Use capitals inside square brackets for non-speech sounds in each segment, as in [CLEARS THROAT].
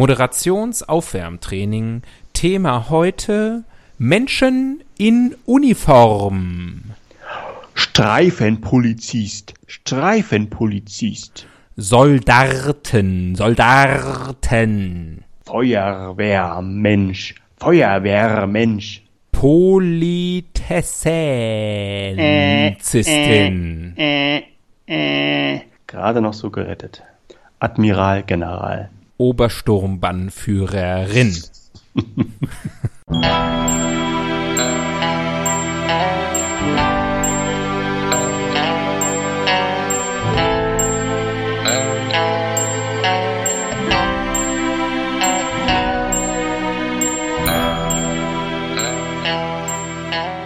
Moderationsaufwärmtraining. Thema heute Menschen in Uniform. Streifenpolizist, Streifenpolizist. Soldaten, Soldaten. Feuerwehrmensch, Feuerwehrmensch. Politessenzistin. Äh, äh. Gerade noch so gerettet. Admiral General. Obersturmbannführerin.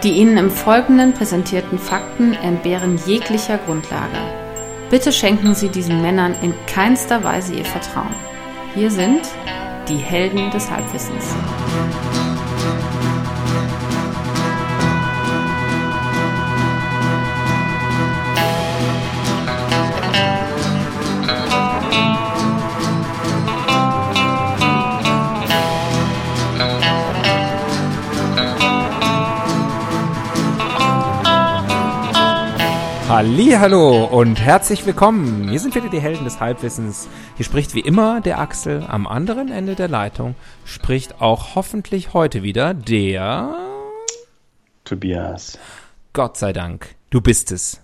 Die Ihnen im Folgenden präsentierten Fakten entbehren jeglicher Grundlage. Bitte schenken Sie diesen Männern in keinster Weise Ihr Vertrauen. Hier sind die Helden des Halbwissens. Hallo und herzlich willkommen. Hier sind wieder die Helden des Halbwissens. Hier spricht wie immer der Axel. Am anderen Ende der Leitung spricht auch hoffentlich heute wieder der Tobias. Gott sei Dank, du bist es.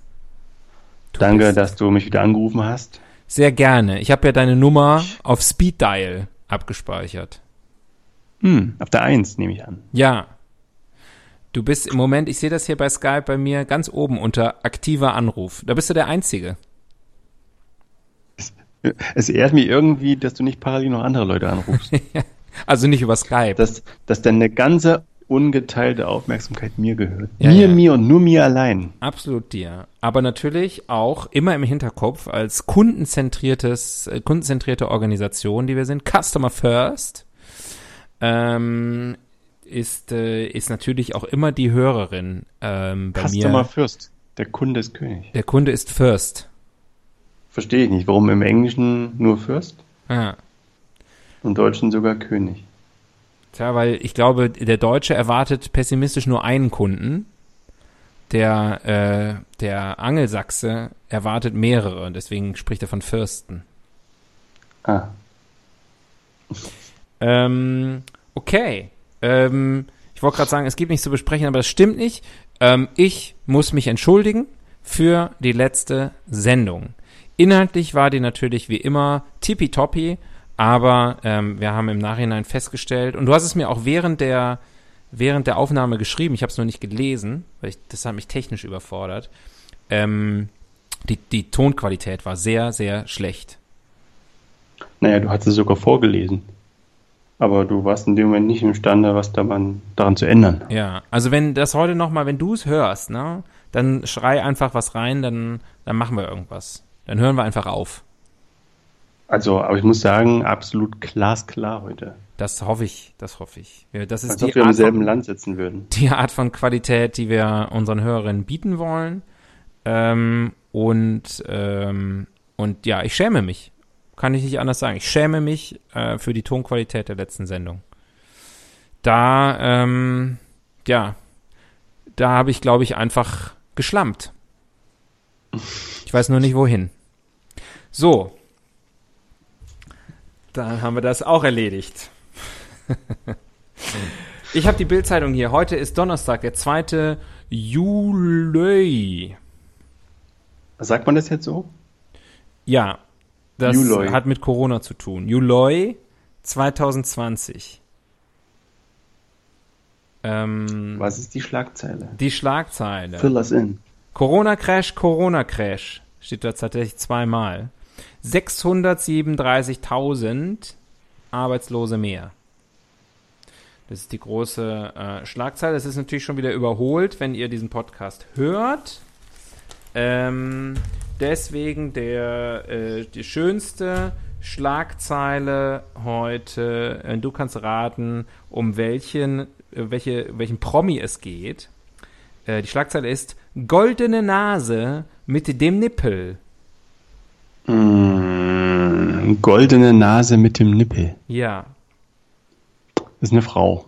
Du Danke, bist. dass du mich wieder angerufen hast. Sehr gerne. Ich habe ja deine Nummer auf Speed Dial abgespeichert. Hm, auf der Eins nehme ich an. Ja, Du bist im Moment, ich sehe das hier bei Skype bei mir ganz oben unter aktiver Anruf. Da bist du der Einzige. Es, es ehrt mich irgendwie, dass du nicht parallel noch andere Leute anrufst. [LAUGHS] also nicht über Skype. Dass, dass deine ganze ungeteilte Aufmerksamkeit mir gehört. Ja, mir, ja. mir und nur mir allein. Absolut dir. Aber natürlich auch immer im Hinterkopf als kundenzentriertes, äh, kundenzentrierte Organisation, die wir sind, Customer First. Ähm, ist, äh, ist natürlich auch immer die Hörerin ähm, bei Customer mir. First. Der Kunde ist König. Der Kunde ist First. Verstehe ich nicht. Warum im Englischen nur First? Ah. Im Deutschen sogar König. Tja, weil ich glaube, der Deutsche erwartet pessimistisch nur einen Kunden. Der, äh, der Angelsachse erwartet mehrere und deswegen spricht er von Fürsten. Ah. Ähm, okay. Ähm, ich wollte gerade sagen, es gibt nichts zu besprechen, aber das stimmt nicht. Ähm, ich muss mich entschuldigen für die letzte Sendung. Inhaltlich war die natürlich wie immer tippitoppi, aber ähm, wir haben im Nachhinein festgestellt, und du hast es mir auch während der, während der Aufnahme geschrieben, ich habe es nur nicht gelesen, weil ich, das hat mich technisch überfordert. Ähm, die, die Tonqualität war sehr, sehr schlecht. Naja, du hast es sogar vorgelesen. Aber du warst in dem Moment nicht imstande, was daran, daran zu ändern. Ja, also wenn das heute nochmal, wenn du es hörst, ne, dann schrei einfach was rein, dann, dann machen wir irgendwas. Dann hören wir einfach auf. Also, aber ich muss sagen, absolut glasklar heute. Das hoffe ich, das hoffe ich. Das ist Als ob wir im selben von, Land sitzen würden. Die Art von Qualität, die wir unseren Hörerinnen bieten wollen. Ähm, und, ähm, und ja, ich schäme mich. Kann ich nicht anders sagen. Ich schäme mich äh, für die Tonqualität der letzten Sendung. Da, ähm, ja, da habe ich, glaube ich, einfach geschlampt. Ich weiß nur nicht wohin. So. Da haben wir das auch erledigt. [LAUGHS] ich habe die Bildzeitung hier. Heute ist Donnerstag, der 2. Juli. Sagt man das jetzt so? Ja, das Juloy. hat mit Corona zu tun. Juli 2020. Ähm, Was ist die Schlagzeile? Die Schlagzeile. Fill us in. Corona-Crash, Corona-Crash. Steht da tatsächlich zweimal. 637.000 Arbeitslose mehr. Das ist die große äh, Schlagzeile. Das ist natürlich schon wieder überholt, wenn ihr diesen Podcast hört. Ähm, deswegen der äh, die schönste Schlagzeile heute. Äh, du kannst raten, um welchen, äh, welche, welchen Promi es geht. Äh, die Schlagzeile ist Goldene Nase mit dem Nippel. Mm, goldene Nase mit dem Nippel. Ja. Das ist eine Frau.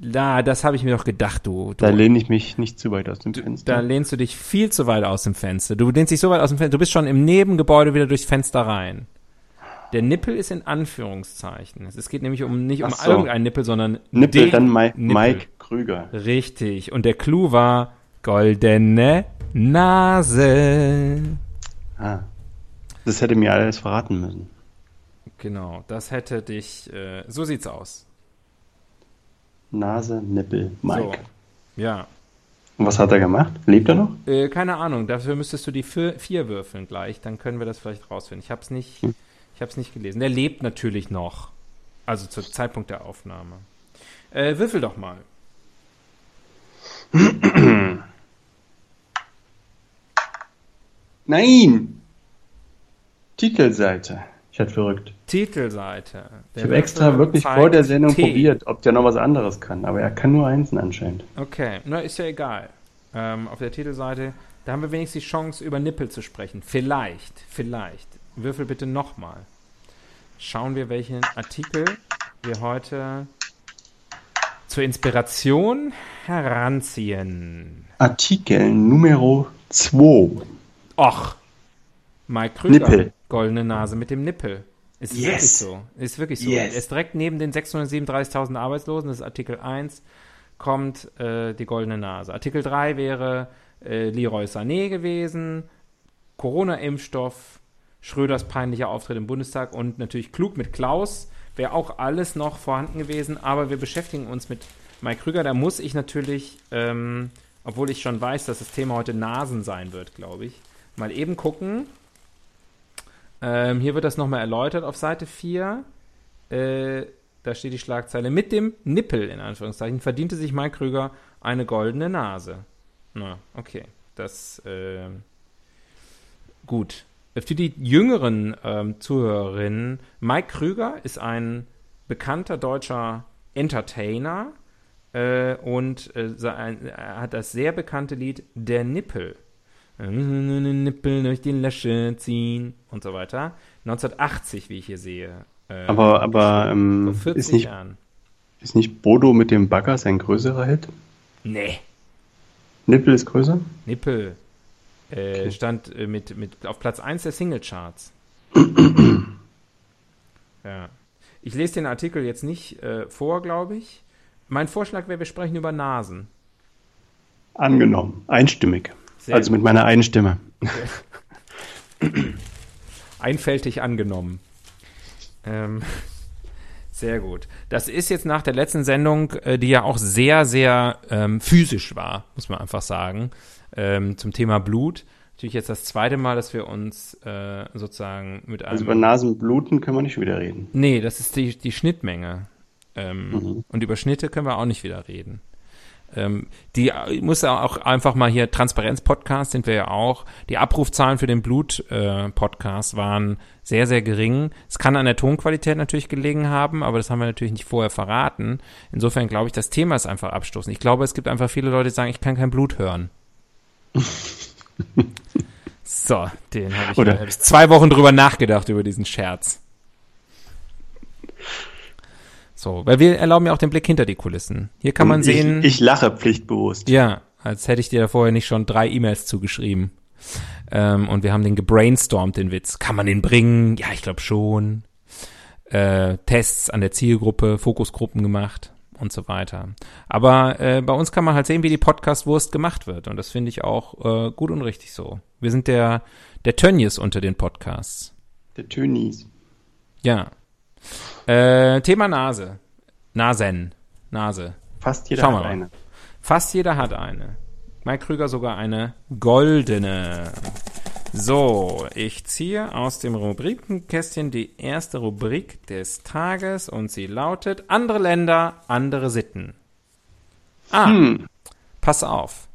Na, das habe ich mir doch gedacht, du. du Da lehne ich mich nicht zu weit aus dem da Fenster. lehnst du dich viel zu weit aus dem Fenster. Du lehnst dich so weit aus dem Fenster. Du bist schon im Nebengebäude wieder durchs Fenster rein. Der Nippel ist in Anführungszeichen. Es geht nämlich um nicht um so. irgendeinen Nippel, sondern Nippel, den dann Mi Nippel. Mike Krüger. Richtig. Und der Clou war goldene Nase. Ah. Das hätte mir alles verraten müssen. Genau, das hätte dich. Äh, so sieht's aus. Nase, Nippel, Mike. So. Ja. Und was hat er gemacht? Lebt er noch? Äh, keine Ahnung, dafür müsstest du die vier, vier würfeln gleich, dann können wir das vielleicht rausfinden. Ich hab's nicht, ich hab's nicht gelesen. Der lebt natürlich noch. Also zum Zeitpunkt der Aufnahme. Äh, würfel doch mal. [CLEARS THROAT] Nein! Titelseite. Ich hatte verrückt. Titelseite. Ich habe extra wirklich vor der Sendung probiert, ob der noch was anderes kann. Aber er kann nur Einsen anscheinend. Okay, na, ist ja egal. Ähm, auf der Titelseite, da haben wir wenigstens die Chance, über Nippel zu sprechen. Vielleicht, vielleicht. Würfel bitte nochmal. Schauen wir, welchen Artikel wir heute zur Inspiration heranziehen. Artikel Numero 2. Och, Mike Krüger. Nippel. Goldene Nase mit dem Nippel. Ist Yes. wirklich so. Ist wirklich so. Yes. Er ist direkt neben den 637.000 Arbeitslosen, das ist Artikel 1, kommt äh, die goldene Nase. Artikel 3 wäre äh, Leroy Sané gewesen, Corona-Impfstoff, Schröders peinlicher Auftritt im Bundestag und natürlich klug mit Klaus. Wäre auch alles noch vorhanden gewesen, aber wir beschäftigen uns mit Mike Krüger. Da muss ich natürlich, ähm, obwohl ich schon weiß, dass das Thema heute Nasen sein wird, glaube ich, mal eben gucken. Ähm, hier wird das nochmal erläutert auf Seite 4. Äh, da steht die Schlagzeile: Mit dem Nippel, in Anführungszeichen, verdiente sich Mike Krüger eine goldene Nase. Na, okay. Das, äh, gut. Für die jüngeren ähm, Zuhörerinnen, Mike Krüger ist ein bekannter deutscher Entertainer äh, und äh, er hat das sehr bekannte Lied Der Nippel. Nippel durch die Lasche ziehen und so weiter. 1980, wie ich hier sehe. Äh, Aber, aber vor ähm, 40 ist, nicht, Jahren. ist nicht Bodo mit dem Bagger sein größerer Hit? Nee, Nippel ist größer? Nippel äh, Okay. stand äh, mit, mit auf Platz 1 der Singlecharts. [CLEARS THROAT] ja. Ich lese den Artikel jetzt nicht äh, vor, glaube ich. Mein Vorschlag wäre, wir sprechen über Nasen. Angenommen. Einstimmig. Sehr also mit meiner einen Stimme. [LAUGHS] einfältig angenommen. Ähm, [LAUGHS] sehr gut. Das ist jetzt nach der letzten Sendung, äh, die ja auch sehr, sehr ähm, physisch war, muss man einfach sagen, ähm, zum Thema Blut. Natürlich jetzt das zweite Mal, dass wir uns äh, sozusagen mit einem. Also über Nasenbluten können wir nicht wieder reden. nee, das ist die, die Schnittmenge. Ähm, Und über Schnitte können wir auch nicht wieder reden. Ähm, die ich muss ja auch einfach mal hier Transparenz-Podcast sind wir ja auch. Die Abrufzahlen für den Blut-Podcast waren sehr, sehr gering. Es kann an der Tonqualität natürlich gelegen haben, aber das haben wir natürlich nicht vorher verraten. Insofern glaube ich, das Thema ist einfach abstoßend. Ich glaube, es gibt einfach viele Leute, die sagen, ich kann kein Blut hören. [LAUGHS] so, den habe ich, hab ich zwei Wochen drüber nachgedacht über diesen Scherz. So, weil wir erlauben ja auch den Blick hinter die Kulissen. Hier kann man Und sehen. Ich, ich lache pflichtbewusst. Ja, als hätte ich dir da vorher nicht schon drei E-Mails zugeschrieben. Ähm, und wir haben den gebrainstormt, den Witz. Kann man den bringen? Ja, ich glaube schon. Äh, Tests an der Zielgruppe, Fokusgruppen gemacht und so weiter. Aber äh, bei uns kann man halt sehen, wie die Podcast-Wurst gemacht wird. Und das finde ich auch äh, gut und richtig so. Wir sind der, der Tönnies unter den Podcasts. Der Tönis. Ja. Äh, Thema Nase. Nasen. Nase. Fast jeder Schauen wir hat mal. eine. Fast jeder hat eine. Mike Krüger sogar eine goldene. So, ich ziehe aus dem Rubrikenkästchen die erste Rubrik des Tages und sie lautet Andere Länder, andere Sitten. Ah, Hm. pass auf.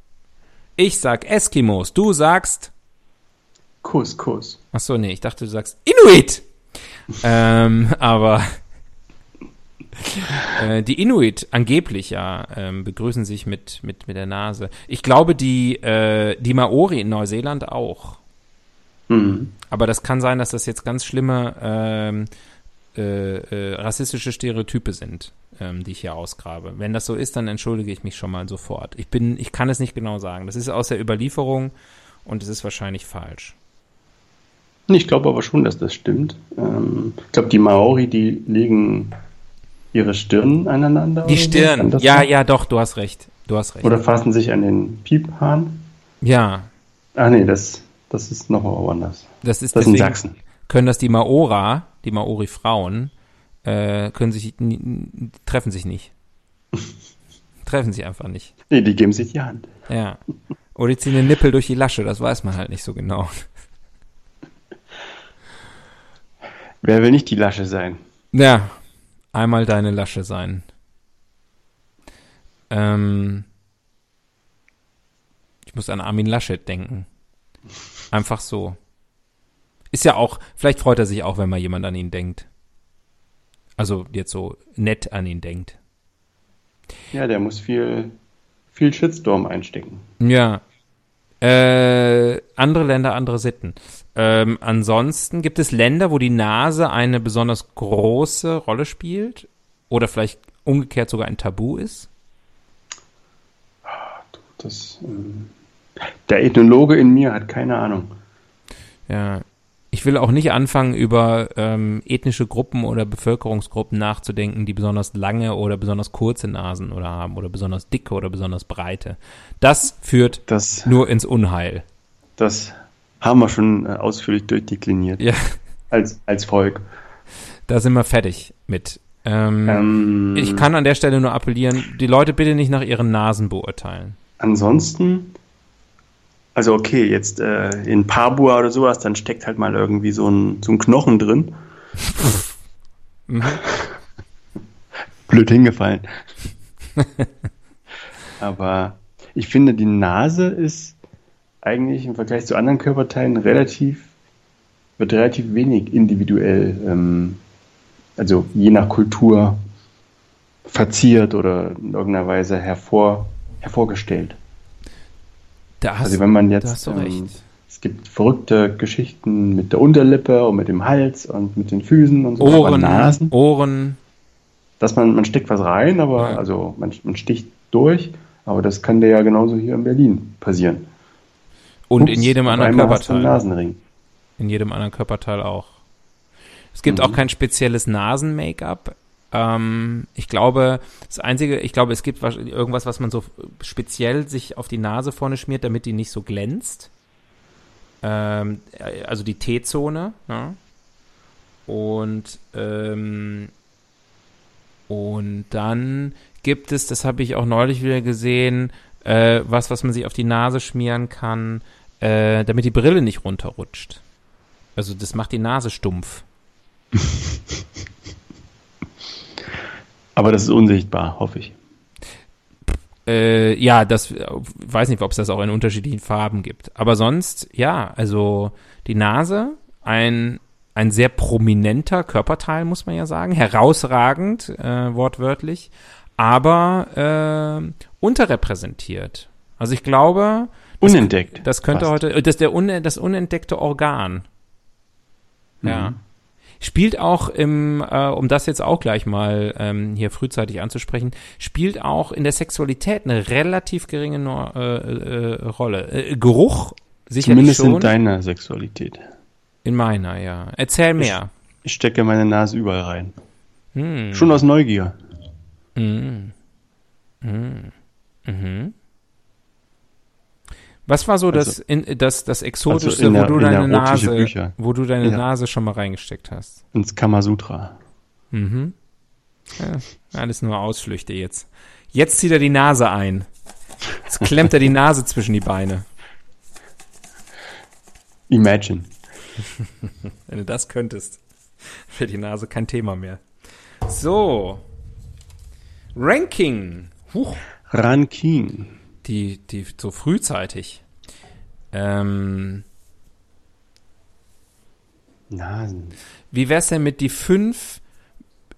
Ich sag Eskimos, du sagst. Kuss, Kuss. Ach so, nee, ich dachte, du sagst Inuit. Ähm, aber äh, die Inuit angeblich ja ähm, begrüßen sich mit, mit, mit der Nase. Ich glaube, die, äh, die Maori in Neuseeland auch. Mhm. Aber das kann sein, dass das jetzt ganz schlimme ähm, äh, äh, rassistische Stereotype sind, ähm, die ich hier ausgrabe. Wenn das so ist, dann entschuldige ich mich schon mal sofort. Ich bin, ich kann es nicht genau sagen. Das ist aus der Überlieferung und es ist wahrscheinlich falsch. Ich glaube aber schon, dass das stimmt. Ähm, ich glaube, die Maori, die legen ihre Stirn aneinander. Die. Stirn, ja, sein? ja, doch, du hast recht. Du hast recht. Oder fassen sich an den Piephahn. ja, Ah nee, das, das ist noch woanders. das ist Das in Sachsen. können das die Maora, die Maori-Frauen, äh, können sich treffen sich nicht. [LAUGHS] treffen sich einfach nicht. Nee, die geben sich die Hand. Ja. Oder die ziehen den Nippel durch die Lasche, das weiß man halt nicht so genau. Wer will nicht die Lasche sein? Ja, einmal deine Lasche sein. Ähm, ich muss an Armin Laschet denken. Einfach so. Ist ja auch, vielleicht freut er sich auch, wenn mal jemand an ihn denkt. Also jetzt so nett an ihn denkt. Ja, der muss viel, viel Shitstorm einstecken. Ja. Äh, andere Länder, andere Sitten. Ähm, ansonsten gibt es Länder, wo die Nase eine besonders große Rolle spielt oder vielleicht umgekehrt sogar ein Tabu ist. Das, ähm, der Ethnologe in mir hat keine Ahnung. Ja. Ich will auch nicht anfangen, über ähm, ethnische Gruppen oder Bevölkerungsgruppen nachzudenken, die besonders lange oder besonders kurze Nasen oder haben oder besonders dicke oder besonders breite. Das führt Das, nur ins Unheil. das haben wir schon äh, ausführlich durchdekliniert. Ja, Als, als Volk. da sind wir fertig mit. Ähm, Ähm, Ich kann an der Stelle nur appellieren, die Leute bitte nicht nach ihren Nasen beurteilen. Ansonsten, also okay, jetzt äh, in Papua oder sowas, dann steckt halt mal irgendwie so ein, so ein Knochen drin. Mhm. [LAUGHS] Blöd hingefallen. [LAUGHS] Aber ich finde, die Nase ist eigentlich im Vergleich zu anderen Körperteilen relativ, wird relativ wenig individuell, ähm, also je nach Kultur verziert oder in irgendeiner Weise hervor, hervorgestellt. Da hast, Also wenn man jetzt, du ähm, recht. es gibt verrückte Geschichten mit der Unterlippe und mit dem Hals und mit den Füßen und so. Ohren, Nasen, Ohren, dass man, man steckt was rein, aber Ja. also man, man sticht durch, aber das kann dir ja genauso hier in Berlin passieren. und Ups, in jedem anderen Körperteil. Nasenring. In jedem anderen Körperteil auch. Es gibt Mhm. auch kein spezielles Nasen-Make-up. Ähm, ich glaube, das Einzige, ich glaube, es gibt irgendwas, was man so speziell sich auf die Nase vorne schmiert, damit die nicht so glänzt. Ähm, äh, also die T-Zone. Ja? Und, ähm, und dann gibt es, das habe ich auch neulich wieder gesehen, äh, was, was man sich auf die Nase schmieren kann, äh, damit die Brille nicht runterrutscht. Also das macht die Nase stumpf. [LAUGHS] Aber das ist unsichtbar, hoffe ich. Äh, ja, das äh, weiß nicht, ob es das auch in unterschiedlichen Farben gibt. Aber sonst, ja, also die Nase, ein, ein sehr prominenter Körperteil, muss man ja sagen, herausragend, äh, wortwörtlich, aber äh, unterrepräsentiert. Also ich glaube, das, Unentdeckt. das könnte fast. heute, das ist der das unentdeckte Organ. Ja. Mhm. Spielt auch im, äh, um das jetzt auch gleich mal ähm, hier frühzeitig anzusprechen, spielt auch in der Sexualität eine relativ geringe no äh, äh, Rolle. Äh, Geruch sicherlich Zumindest schon. in deiner Sexualität. in meiner, ja. Erzähl mehr. Ich stecke meine Nase überall rein. Hm. Schon aus Neugier. Mhm. Mhm. Mhm. Was war so das, Also- in, das, das Exotischste, Also in wo der- du in der deine Nase, wo du deine Ja. Nase schon mal reingesteckt hast? Ins Kamasutra. Mhm. Ja, alles nur Ausflüchte jetzt. Jetzt zieht er die Nase ein. Jetzt klemmt er die Nase zwischen die Beine. Imagine. [LAUGHS] Wenn du das könntest, wäre die Nase kein Thema mehr. So. Ranking. Huch. Ranking. Die, die so frühzeitig. Ähm, Nasen. wie wär's denn mit die fünf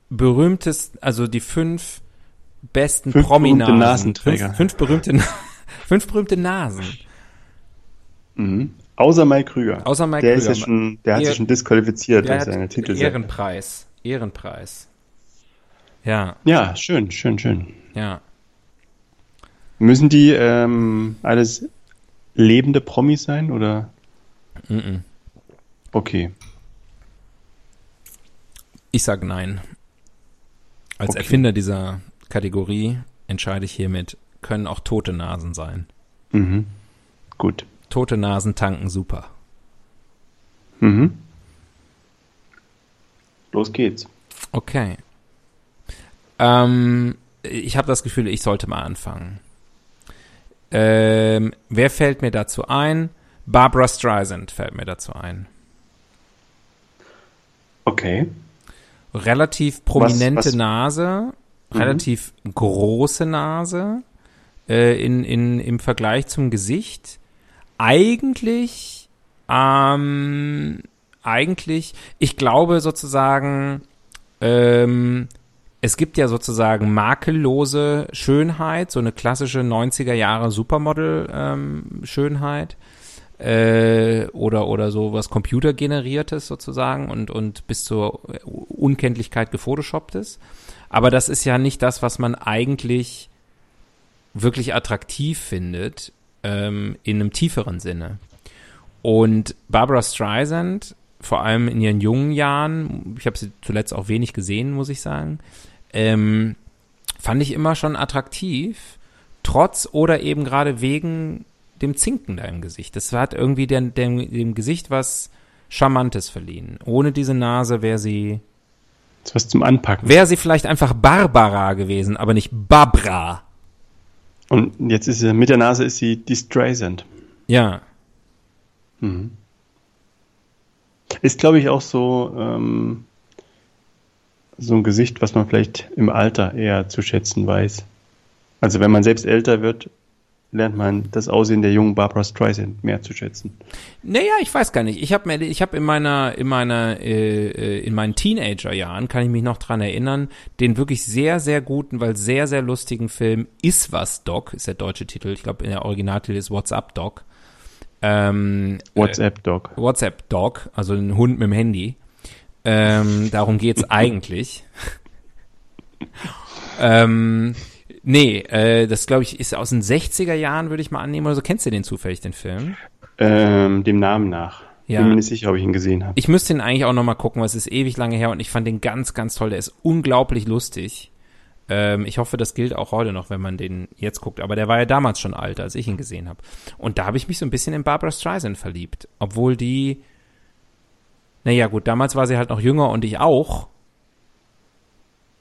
berühmtesten, also die fünf besten Fünf Prominasen? berühmte Nasenträger. Fünf, fünf berühmte, [LAUGHS] fünf berühmte Nasen. Mhm. Außer Mike Krüger. Außer Mike der Krüger. Ist ja schon, der hat sich schon disqualifiziert durch seine Titel. Ehrenpreis. Ehrenpreis. Ja, Ja, schön, schön, schön. ja. Müssen die ähm, alles lebende Promis sein oder? Mm-mm. Okay. Ich sag nein. Als Okay. Erfinder dieser Kategorie entscheide ich hiermit, können auch tote Nasen sein. Mhm. Gut. Tote Nasen tanken super. Mhm. Los geht's. Okay. Ähm, ich habe das Gefühl, ich sollte mal anfangen. Ähm, wer fällt mir dazu ein? Barbara Streisand fällt mir dazu ein. Okay. Relativ prominente was- Nase, relativ große Nase äh, in, in, im Vergleich zum Gesicht. Eigentlich, ähm, eigentlich, ich glaube sozusagen, ähm, es gibt ja sozusagen makellose Schönheit, so eine klassische 90er Jahre Supermodel-Schönheit äh, oder oder so was computergeneriertes sozusagen und und bis zur Unkenntlichkeit gefotoshopptes. Aber das ist ja nicht das, was man eigentlich wirklich attraktiv findet ähm, in einem tieferen Sinne. Und Barbara Streisand, vor allem in ihren jungen Jahren, ich habe sie zuletzt auch wenig gesehen, muss ich sagen, ähm, fand ich immer schon attraktiv, trotz oder eben gerade wegen dem Zinken da im Gesicht. Das hat irgendwie dem, dem, dem Gesicht was Charmantes verliehen. Ohne diese Nase wäre sie, Das was zum Anpacken. wäre sie vielleicht einfach Barbara gewesen, aber nicht Barbara. Und jetzt ist sie, mit der Nase ist sie die Streisand. Ja, Mhm. Ist, glaube ich, auch so, ähm, so ein Gesicht, was man vielleicht im Alter eher zu schätzen weiß. Also wenn man selbst älter wird, lernt man das Aussehen der jungen Barbara Streisand mehr zu schätzen. Naja, ich weiß gar nicht. Ich habe mir, ich habe in meiner, in meiner, äh, äh, in meinen Teenagerjahren kann ich mich noch dran erinnern, den wirklich sehr, sehr guten, weil sehr, sehr lustigen Film Is was Doc ist der deutsche Titel. Ich glaube, in der Originaltitel ist What's Up Doc. Ähm, WhatsApp Dog. Äh, WhatsApp Dog, also ein Hund mit dem Handy. Ähm, darum geht's [LAUGHS] eigentlich. ähm, nee, äh, das glaube ich ist aus den 60er Jahren, würde ich mal annehmen. Oder so kennst du den zufällig, den Film? Ähm, dem Namen nach. Ja. Bin mir nicht sicher, ob ich ihn gesehen habe. Ich müsste ihn eigentlich auch noch mal gucken, weil es ist ewig lange her und ich fand den ganz, ganz toll. Der ist unglaublich lustig. Ähm, ich hoffe, das gilt auch heute noch, wenn man den jetzt guckt. Aber der war ja damals schon alt, als ich ihn gesehen habe. Und da habe ich mich so ein bisschen in Barbara Streisand verliebt. Obwohl die, naja gut, damals war sie halt noch jünger und ich auch.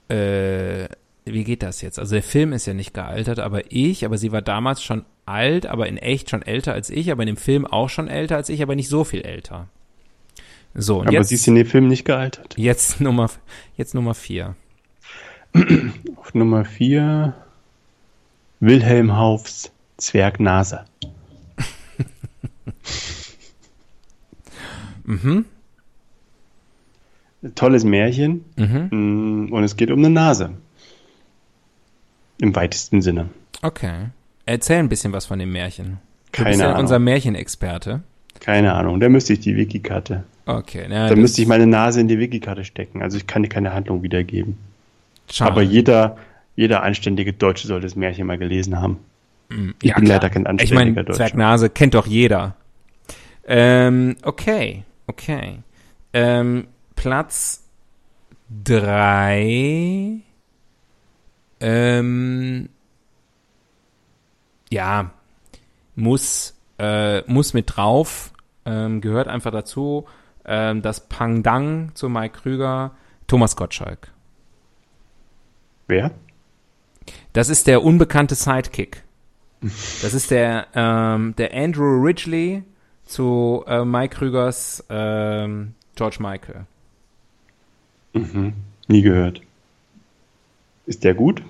Äh, wie geht das jetzt? Also der Film ist ja nicht gealtert, aber ich, aber sie war damals schon alt, aber in echt schon älter als ich, aber in dem Film auch schon älter als ich, aber nicht so viel älter. So, und Aber jetzt, sie ist in dem Film nicht gealtert. jetzt [LAUGHS] Nummer, jetzt Nummer vier. [CLEARS THROAT] Auf Nummer 4 Wilhelm Haufs Zwergnase. [LAUGHS] Mhm, Tolles Märchen mhm, mm, und es geht um eine Nase. Im weitesten Sinne. okay. Erzähl ein bisschen was von dem Märchen. Du Keine bist ja Ahnung. unser Märchenexperte. Keine Ahnung, da müsste ich die Wikikarte. Okay, ja, Da müsste ich meine Nase in die Wikikarte stecken. Also ich kann dir keine Handlung wiedergeben. schade. Aber jeder, jeder anständige Deutsche sollte das Märchen mal gelesen haben. Ich Ja, bin klar. leider kein Ich anständiger meine, Deutscher. Zwergnase kennt doch jeder. Ähm, okay, okay. Ähm, Platz drei. Ähm, ja, muss, äh, muss mit drauf, ähm, gehört einfach dazu. Ähm, das Pangdang zu Mike Krüger, Thomas Gottschalk. Wer? Das ist der unbekannte Sidekick. Das ist der, ähm, der Andrew Ridgely zu äh, Mike Krügers ähm, George Michael. Mhm. Nie gehört. Ist der gut?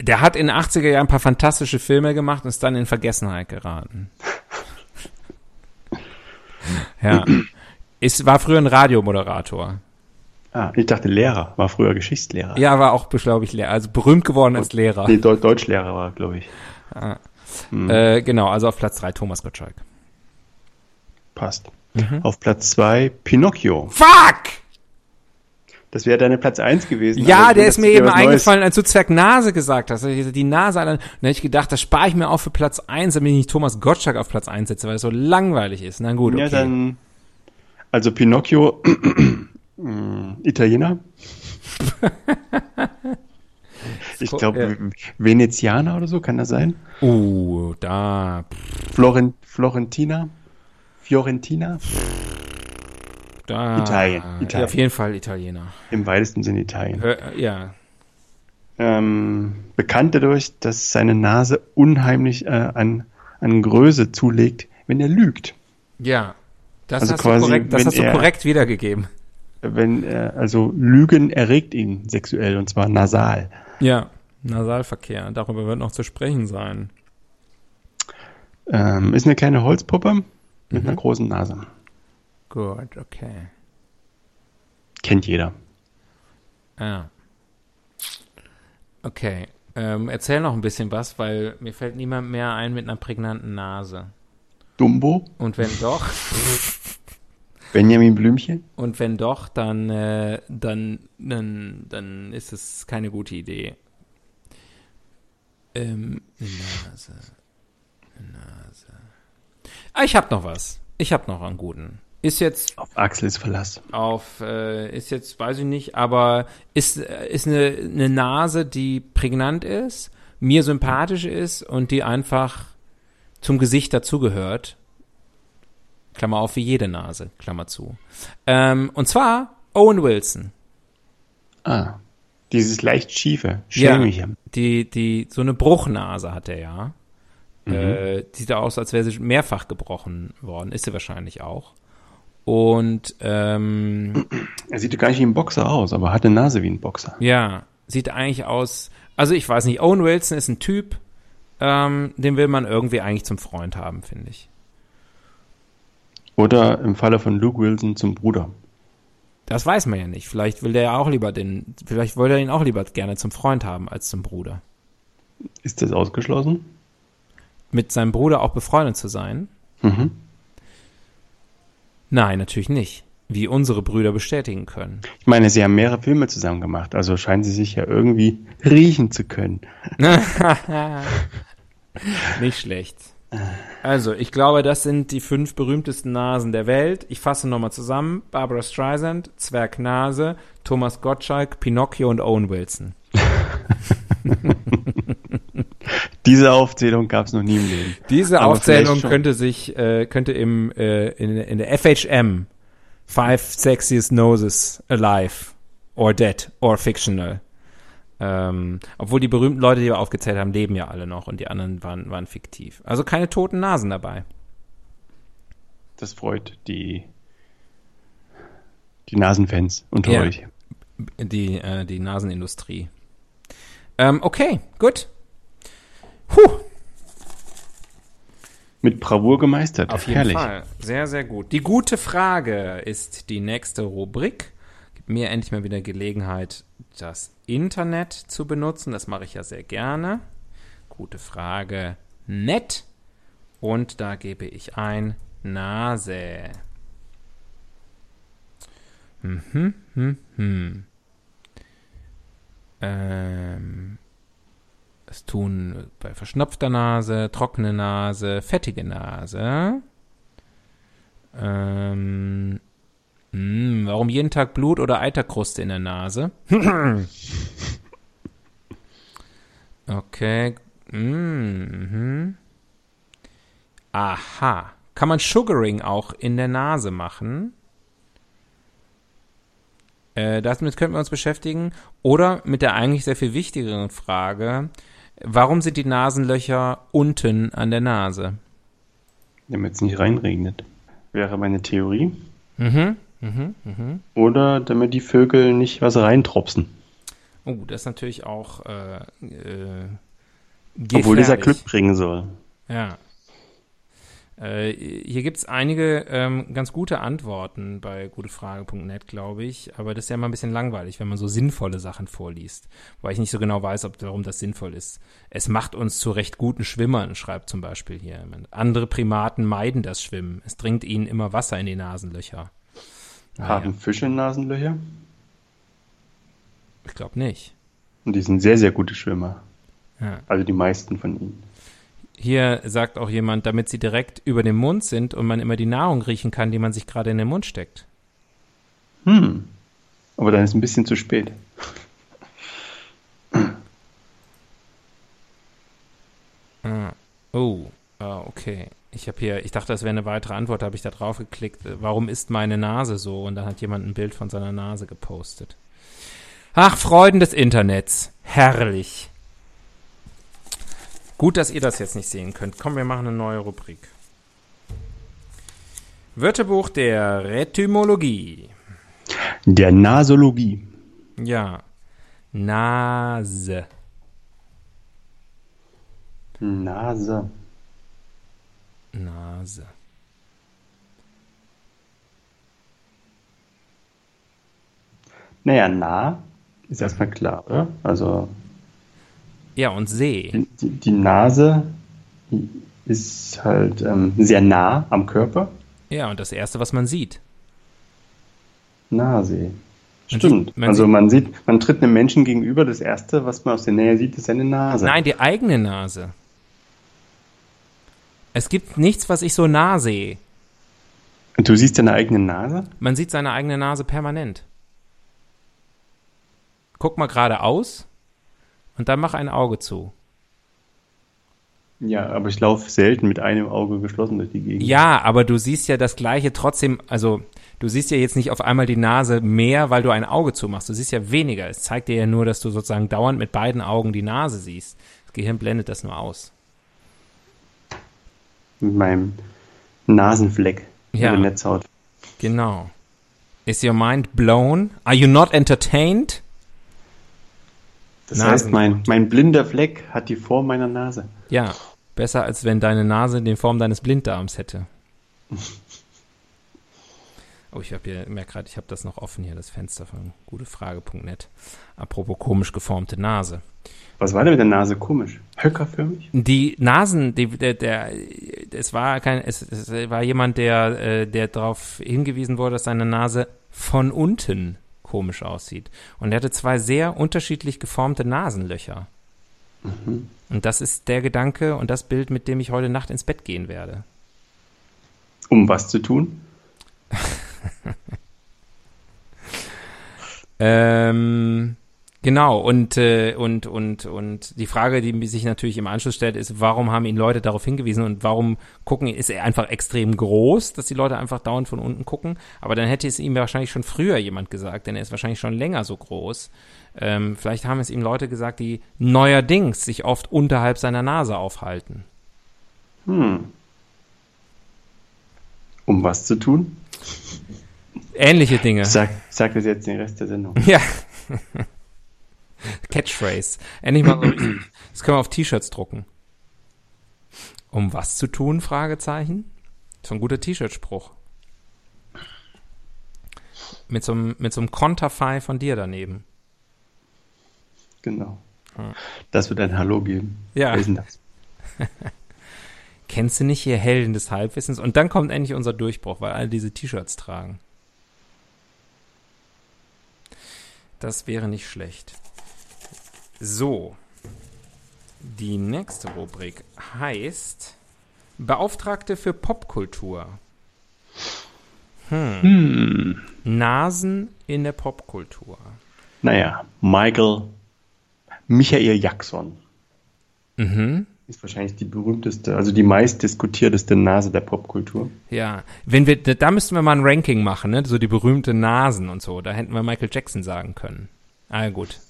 Der hat in den 80er Jahren ein paar fantastische Filme gemacht und ist dann in Vergessenheit geraten. [LAUGHS] ja. Ist, war früher ein Radiomoderator. Ah, ich dachte Lehrer, war früher Geschichtslehrer. Ja, war auch, glaube ich, Lehrer. Also berühmt geworden als Lehrer. Nee, Deu Deutschlehrer war, glaube ich. Äh, genau, also auf Platz drei Thomas Gottschalk. passt. Auf Platz 2 Pinocchio. Fuck! Das wäre deine Platz 1 gewesen. Ja, der ist mir eben eingefallen, als du Zwerg Nase gesagt hast. Die Nase, dann hätte ich gedacht, das spare ich mir auf für Platz 1, damit ich nicht Thomas Gottschalk auf Platz 1 setze, weil es so langweilig ist. Na gut, okay. Ja, dann. Also Pinocchio, [CLEARS THROAT] mh, Italiener. [LAUGHS] ich glaube, Ja. Venezianer oder so, kann das sein? Uh, da. Florent, Florentina? Fiorentina? Da Italien, Italien. auf jeden Fall Italiener. Im weitesten Sinne Italien. Äh, ja. Ähm, bekannt dadurch, dass seine Nase unheimlich äh, an, an Größe zulegt, wenn er lügt. Ja. Das Also hast quasi, du korrekt, das hast du er- korrekt wiedergegeben. Wenn er, also Lügen erregt ihn sexuell und zwar nasal. Ja. Nasalverkehr, darüber wird noch zu sprechen sein. Ähm, ist eine kleine Holzpuppe Mhm. mit einer großen Nase. Gut, okay. Kennt jeder. Ja. Okay. Ähm, erzähl noch ein bisschen was, weil mir fällt niemand mehr ein mit einer prägnanten Nase. Dumbo, Und wenn doch, [LAUGHS] Benjamin Blümchen. und wenn doch, dann, äh, dann, dann, dann ist es keine gute Idee. Ähm, eine Nase. Eine Nase. Ah, ich hab noch was. Ich hab noch einen guten. Ist jetzt Auf Axels Verlass. auf, äh, ist jetzt, weiß ich nicht, aber ist, äh, ist eine, eine Nase, die prägnant ist, mir sympathisch ist und die einfach zum Gesicht dazugehört. Klammer auf, wie jede Nase, Klammer zu. Ähm, und zwar Owen Wilson. Ah, dieses leicht schiefe, Ja. schämige. Die, die, so eine Bruchnase hat er ja. Äh, die sieht aus, als wäre sie mehrfach gebrochen worden. Ist sie wahrscheinlich auch. Und, ähm, Er sieht gar nicht wie ein Boxer aus, aber hat eine Nase wie ein Boxer. Ja, sieht eigentlich aus. Also ich weiß nicht, Owen Wilson ist ein Typ, ähm, den will man irgendwie eigentlich zum Freund haben, finde ich. Oder im Falle von Luke Wilson zum Bruder. Das weiß man ja nicht. Vielleicht will der ja auch lieber den, vielleicht wollte er ihn auch lieber gerne zum Freund haben als zum Bruder. Ist das ausgeschlossen? Mit seinem Bruder auch befreundet zu sein? Mhm. Nein, natürlich nicht. Wie unsere Brüder bestätigen können. Ich meine, sie haben mehrere Filme zusammen gemacht, also scheinen sie sich ja irgendwie riechen zu können. [LAUGHS] Nicht schlecht. Also, ich glaube, das sind die fünf berühmtesten Nasen der Welt. Ich fasse nochmal zusammen. Barbara Streisand, Zwergnase, Thomas Gottschalk, Pinocchio und Owen Wilson. [LAUGHS] Diese Aufzählung gab es noch nie im Leben. Diese Aber Aufzählung könnte sich, äh, könnte im, äh, in, in der FHM Five Sexiest Noses Alive or Dead or Fictional. Ähm, obwohl die berühmten Leute, die wir aufgezählt haben, leben ja alle noch und die anderen waren, waren fiktiv. Also keine toten Nasen dabei. Das freut die, die Nasenfans unter Ja. euch. Die, äh, die Nasenindustrie. Ähm, okay, gut. Puh, Mit Bravour gemeistert. auf jeden Herrlich. Fall. Sehr, sehr gut. Die gute Frage ist die nächste Rubrik. Gibt mir endlich mal wieder Gelegenheit, das Internet zu benutzen. Das mache ich ja sehr gerne. Gute Frage. Nett. Und da gebe ich ein Nase. Mhm, hm, hm. Ähm, es tun bei verschnupfter Nase, trockene Nase, fettige Nase. Ähm, mh, warum jeden Tag Blut oder Eiterkruste in der Nase? [LAUGHS] okay. Mhm. Aha. Kann man Sugaring auch in der Nase machen? Äh, damit könnten wir uns beschäftigen. Oder mit der eigentlich sehr viel wichtigeren Frage, warum sind die Nasenlöcher unten an der Nase? Damit es nicht reinregnet. Wäre meine Theorie. Mhm. Mhm. Mhm. Oder damit die Vögel nicht was reintropsen. Oh, das ist natürlich auch äh, äh, Obwohl dieser gefährlich. Glück bringen soll. Ja. Äh, hier gibt es einige ähm, ganz gute Antworten bei gutefrage.net, glaube ich. Aber das ist ja immer ein bisschen langweilig, wenn man so sinnvolle Sachen vorliest. Weil ich nicht so genau weiß, ob warum das sinnvoll ist. Es macht uns zu recht guten Schwimmern, schreibt zum Beispiel hier. Andere Primaten meiden das Schwimmen. Es dringt ihnen immer Wasser in die Nasenlöcher. Haben Fische Nasenlöcher? Ich glaube nicht. Und die sind sehr, sehr gute Schwimmer. Ja. Also die meisten von ihnen. Hier sagt auch jemand, damit sie direkt über dem Mund sind und man immer die Nahrung riechen kann, die man sich gerade in den Mund steckt. Hm. Aber dann ist ein bisschen zu spät. Ah. Oh, ah, okay. Ich habe hier, ich dachte, das wäre eine weitere Antwort, habe ich da drauf geklickt. Warum ist meine Nase so? Und dann hat jemand ein Bild von seiner Nase gepostet. Ach, Freuden des Internets. Herrlich. Gut, dass ihr das jetzt nicht sehen könnt. Komm, wir machen eine neue Rubrik. Wörterbuch der Retymologie. Der Nasologie. Ja. Nase. Nase. Nase. Naja, nah ist erstmal klar, oder? Also Ja, und See. die, die Nase ist halt ähm, sehr nah am Körper. Ja, und das Erste, was man sieht. Nase. Stimmt. man also sieht- man sieht, man tritt einem Menschen gegenüber. Das erste, was man aus der Nähe sieht, ist seine Nase. Nein, die eigene Nase. Es gibt nichts, was ich so nah sehe. Und du siehst deine eigene Nase? Man sieht seine eigene Nase permanent. Guck mal geradeaus und dann mach ein Auge zu. Ja, aber ich laufe selten mit einem Auge geschlossen durch die Gegend. Ja, aber du siehst ja das Gleiche trotzdem, also du siehst ja jetzt nicht auf einmal die Nase mehr, weil du ein Auge zumachst. Du siehst ja weniger. Es zeigt dir ja nur, dass du sozusagen dauernd mit beiden Augen die Nase siehst. Das Gehirn blendet das nur aus. Mit meinem Nasenfleck Ja. in der Netzhaut. Genau. Is your mind blown? Are you not entertained? Das Nasen- heißt, mein, mein blinder Fleck hat die Form meiner Nase. Ja, besser als wenn deine Nase die Form deines Blinddarms hätte. [LAUGHS] Oh, ich habe hier, merke gerade, ich habe das noch offen hier, das Fenster von gutefrage.net. Apropos komisch geformte Nase. Was war denn mit der Nase komisch? Höckerförmig? Die Nasen, die, der, der, es war kein, es, es war jemand, der, äh, der darauf hingewiesen wurde, dass seine Nase von unten komisch aussieht. Und er hatte zwei sehr unterschiedlich geformte Nasenlöcher. Und das ist der Gedanke und das Bild, mit dem ich heute Nacht ins Bett gehen werde. Um was zu tun? [LAUGHS] Ähm, genau, und, äh, und, und, und die Frage, die sich natürlich im Anschluss stellt, ist, warum haben ihn Leute darauf hingewiesen und warum gucken, ist er einfach extrem groß, dass die Leute einfach dauernd von unten gucken? Aber dann hätte es ihm wahrscheinlich schon früher jemand gesagt, denn er ist wahrscheinlich schon länger so groß. Ähm, vielleicht haben es ihm Leute gesagt, die neuerdings sich oft unterhalb seiner Nase aufhalten. Hm. Um was zu tun? Ähnliche Dinge. Sag, sag das jetzt den Rest der Sendung. Ja. [LAUGHS] Catchphrase. Endlich mal so. Das können wir auf T-Shirts drucken. Um was zu tun? Fragezeichen. So ein guter T-Shirt-Spruch. Mit so einem, mit so einem Konterfei von dir daneben. Genau. Hm. Das wird ein Hallo geben. Ja. Wer ist denn das? [LAUGHS] Kennst du nicht hier Helden des Halbwissens? Und dann kommt endlich unser Durchbruch, weil alle diese T-Shirts tragen. Das wäre nicht schlecht. So. Die nächste Rubrik heißt Beauftragte für Popkultur. Hm. Nasen in der Popkultur. Naja, Michael, Michael Jackson Mhm. ist wahrscheinlich die berühmteste, also die meistdiskutierteste Nase der Popkultur. Ja, wenn wir, da da müssten wir mal ein Ranking machen, ne? So die berühmte Nasen und so. Da hätten wir Michael Jackson sagen können. Ah, gut.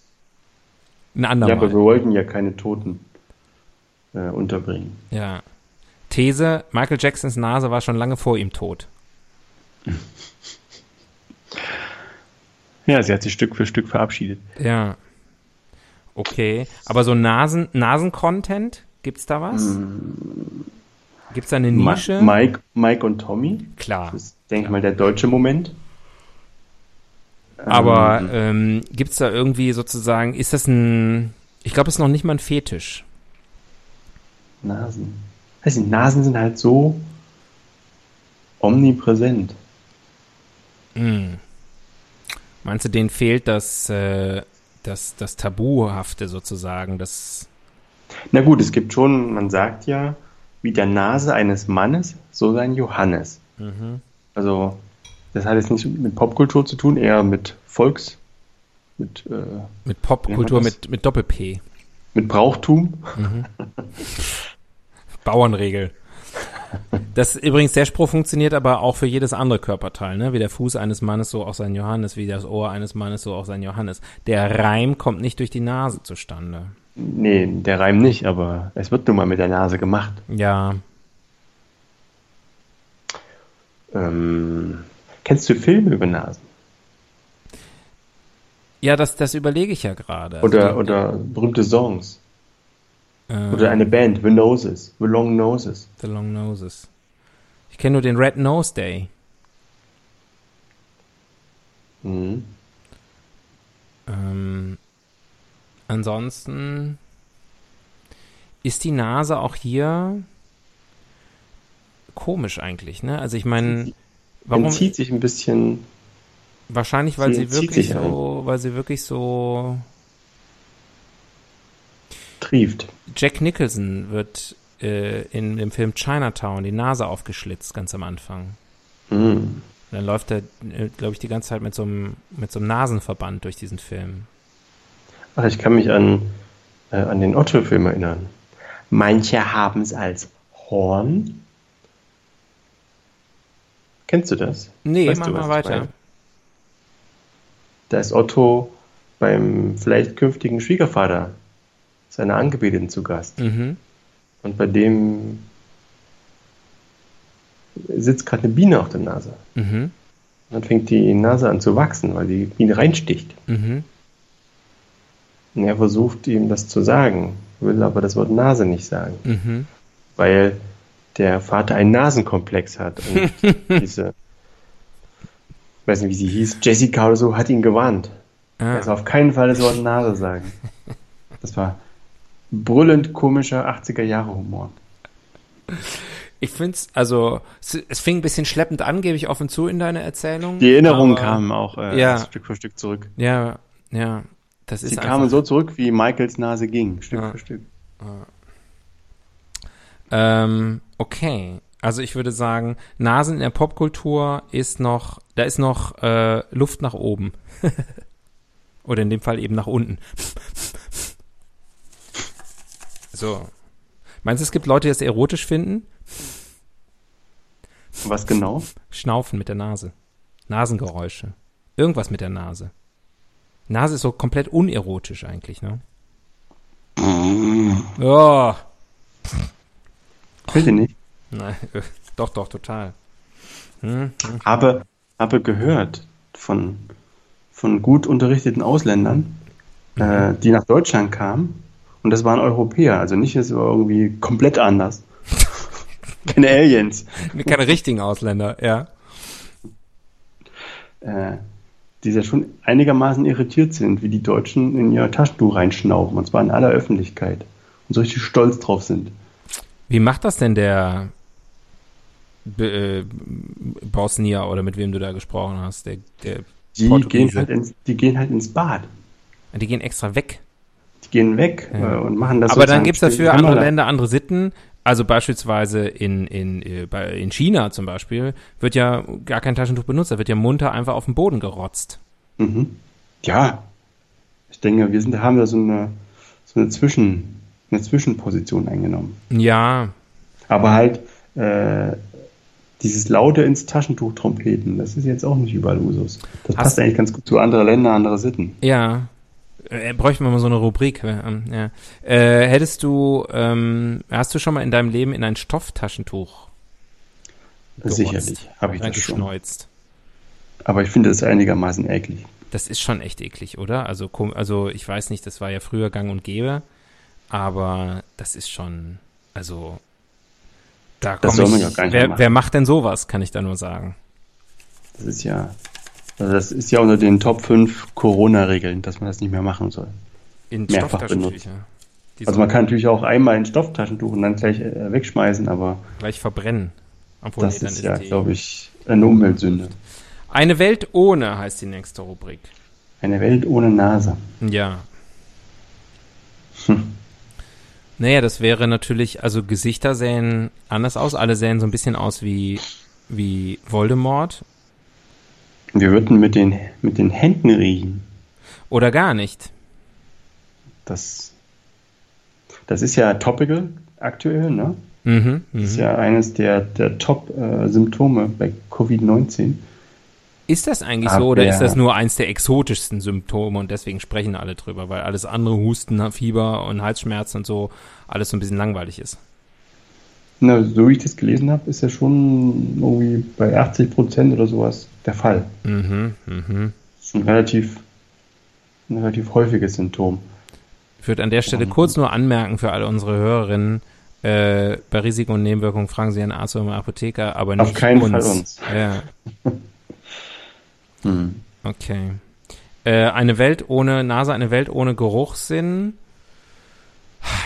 Ein Ja, andermal. aber wir wollten ja keine Toten äh, unterbringen. Ja. These, Michael Jacksons Nase war schon lange vor ihm tot. Ja, sie hat sich Stück für Stück verabschiedet. Ja. Okay. Aber so Nasen, Nasen-Content, gibt's da was? Gibt es da eine Nische? Mike, Mike und Tommy. Klar. Das ist, denke ich mal, der deutsche Moment. Aber ähm, gibt es da irgendwie sozusagen, ist das ein, ich glaube, es ist noch nicht mal ein Fetisch. Nasen. Weiß nicht, Nasen sind halt so omnipräsent. Hm. Meinst du, denen fehlt das, äh, das, das Tabuhafte sozusagen, das Na gut, es gibt schon, man sagt ja, wie der Nase eines Mannes, so sein Johannes. Also, das hat jetzt nicht mit Popkultur zu tun, eher mit Volks, mit, äh, mit Popkultur mit, mit Doppel-P, mit Brauchtum. Bauernregel. Das übrigens, der Spruch funktioniert aber auch für jedes andere Körperteil, ne? Wie der Fuß eines Mannes, so auch sein Johannes, wie das Ohr eines Mannes, so auch sein Johannes. Der Reim kommt nicht durch die Nase zustande. Nee, der Reim nicht, aber es wird nun mal mit der Nase gemacht. Ja, Ähm, kennst du Filme über Nasen? ja, das, das überlege ich ja gerade. Also Oder, oder berühmte Songs? äh, Oder eine Band, The Noses, The Long Noses. The Long Noses. Ich kenne nur den Red Nose Day. Mhm. Ähm, ansonsten ist die Nase auch hier komisch eigentlich, ne? Also ich meine, warum? Entzieht sich ein bisschen. Wahrscheinlich, weil sie sie wirklich so, weil sie wirklich so. trieft. Jack Nicholson wird äh, in dem Film Chinatown die Nase aufgeschlitzt ganz am Anfang. Mhm. Dann läuft er, äh, glaube ich, die ganze Zeit mit so einem mit so einem Nasenverband durch diesen Film. Ach, ich kann mich an, äh, an den Otto-Film erinnern. Manche haben es als Horn. Kennst du das? Nee, Weißt mach mal weiter. Da ist Otto beim vielleicht künftigen Schwiegervater seiner Angebeteten zu Gast. Mhm. Und bei dem sitzt gerade eine Biene auf der Nase. Mhm. Und dann fängt die Nase an zu wachsen, weil die Biene reinsticht. Mhm. Und er versucht ihm das zu sagen, will aber das Wort Nase nicht sagen, Mhm. weil der Vater einen Nasenkomplex hat. Und [LAUGHS] diese, ich weiß nicht, wie sie hieß, Jessica oder so, hat ihn gewarnt. Ah. Er soll auf keinen Fall das Wort Nase sagen. Das war brüllend komischer 80er Jahre Humor. Ich finde es, also, es, fing ein bisschen schleppend an, gebe ich offen zu in deiner Erzählung. Die Erinnerungen aber- kamen auch äh, Ja. Stück für Stück zurück. Ja, ja. Das ist Sie einfach, kamen so zurück, wie Michaels Nase ging, Stück Ja. für Stück. Ähm, okay. Also ich würde sagen, Nasen in der Popkultur ist noch, da ist noch äh, Luft nach oben. [LAUGHS] Oder in dem Fall eben nach unten. [LAUGHS] so. Meinst du, es gibt Leute, die das erotisch finden? Was genau? Schnaufen mit der Nase. Nasengeräusche. Irgendwas mit der Nase. Nase ist so komplett unerotisch eigentlich, ne? Oh. Bitte nicht. Nein, äh, [LAUGHS] doch, doch, total. Hm? Habe, habe gehört von, von gut unterrichteten Ausländern, äh, die nach Deutschland kamen. Und das waren Europäer, also nicht es war irgendwie komplett anders. [LAUGHS] Keine Aliens. Keine richtigen Ausländer, ja. Äh, die ja schon einigermaßen irritiert sind, wie die Deutschen in ihr Taschentuch reinschnaufen. Und zwar in aller Öffentlichkeit. Und so richtig stolz drauf sind. Wie macht das denn der äh, Bosnier oder mit wem du da gesprochen hast? Der, der, Die gehen, halt ins, die gehen halt ins Bad. die gehen extra weg. Die gehen weg Ja. äh, und machen das Aber dann gibt's still. dafür andere Länder, andere Sitten. Also beispielsweise in, in, äh, in China zum Beispiel wird ja gar kein Taschentuch benutzt, da wird ja munter einfach auf den Boden gerotzt. Mhm. Ja, ich denke, wir sind, haben da so eine, so eine, Zwischen, eine Zwischenposition eingenommen. Ja, Aber halt äh, dieses laute ins Taschentuch trompeten, das ist jetzt auch nicht überall Usus. Das Hast- passt eigentlich ganz gut zu anderen Ländern, andere Sitten. ja. Äh, bräuchten wir mal so eine Rubrik. äh, ähm, ja. äh, hättest du, ähm, hast du schon mal in deinem Leben in ein Stofftaschentuch gerotzt? Sicherlich habe ich das schon. Aber ich finde es einigermaßen eklig. Das ist schon echt eklig, oder? Also, also ich weiß nicht, das war ja früher gang und gäbe, aber das ist schon, also Da Das soll man ich, ja gar nicht wer, machen. wer macht denn sowas, kann ich da nur sagen. Das ist ja, also das ist ja unter den Top 5 Corona-Regeln, dass man das nicht mehr machen soll. In Mehrfach Stofftaschentücher. Die Also man kann natürlich auch einmal ein Stofftaschentuch und dann gleich äh, wegschmeißen, aber gleich verbrennen. Obwohl, das nee, dann ist ja, glaube ich, eine Umweltsünde. Eine Welt ohne heißt die nächste Rubrik. Eine Welt ohne Nase. Ja. Hm. Naja, das wäre natürlich, also Gesichter sehen anders aus. Alle sehen so ein bisschen aus wie, wie Voldemort. Wir würden mit den, mit den Händen riechen. Oder gar nicht. Das, das ist ja topical aktuell, ne? Mhm, Das ist mhm. ja eines der, der Top-Symptome bei Covid-19. Ist das eigentlich Aber- so oder ist das nur eins der exotischsten Symptome und deswegen sprechen alle drüber, weil alles andere Husten, Fieber und Halsschmerzen und so alles so ein bisschen langweilig ist. Na, so wie ich das gelesen habe, ist ja schon irgendwie bei 80 Prozent oder sowas der Fall. Mhm, mhm. Das ist ein relativ, ein relativ häufiges Symptom. Ich würde an der Stelle kurz nur anmerken für alle unsere Hörerinnen, äh, bei Risiken und Nebenwirkungen fragen Sie einen Arzt oder einen Apotheker, aber nicht Auf keinen uns. Fall uns. Ja, [LAUGHS] Hm. okay. Äh, eine Welt ohne Nase, eine Welt ohne Geruchssinn.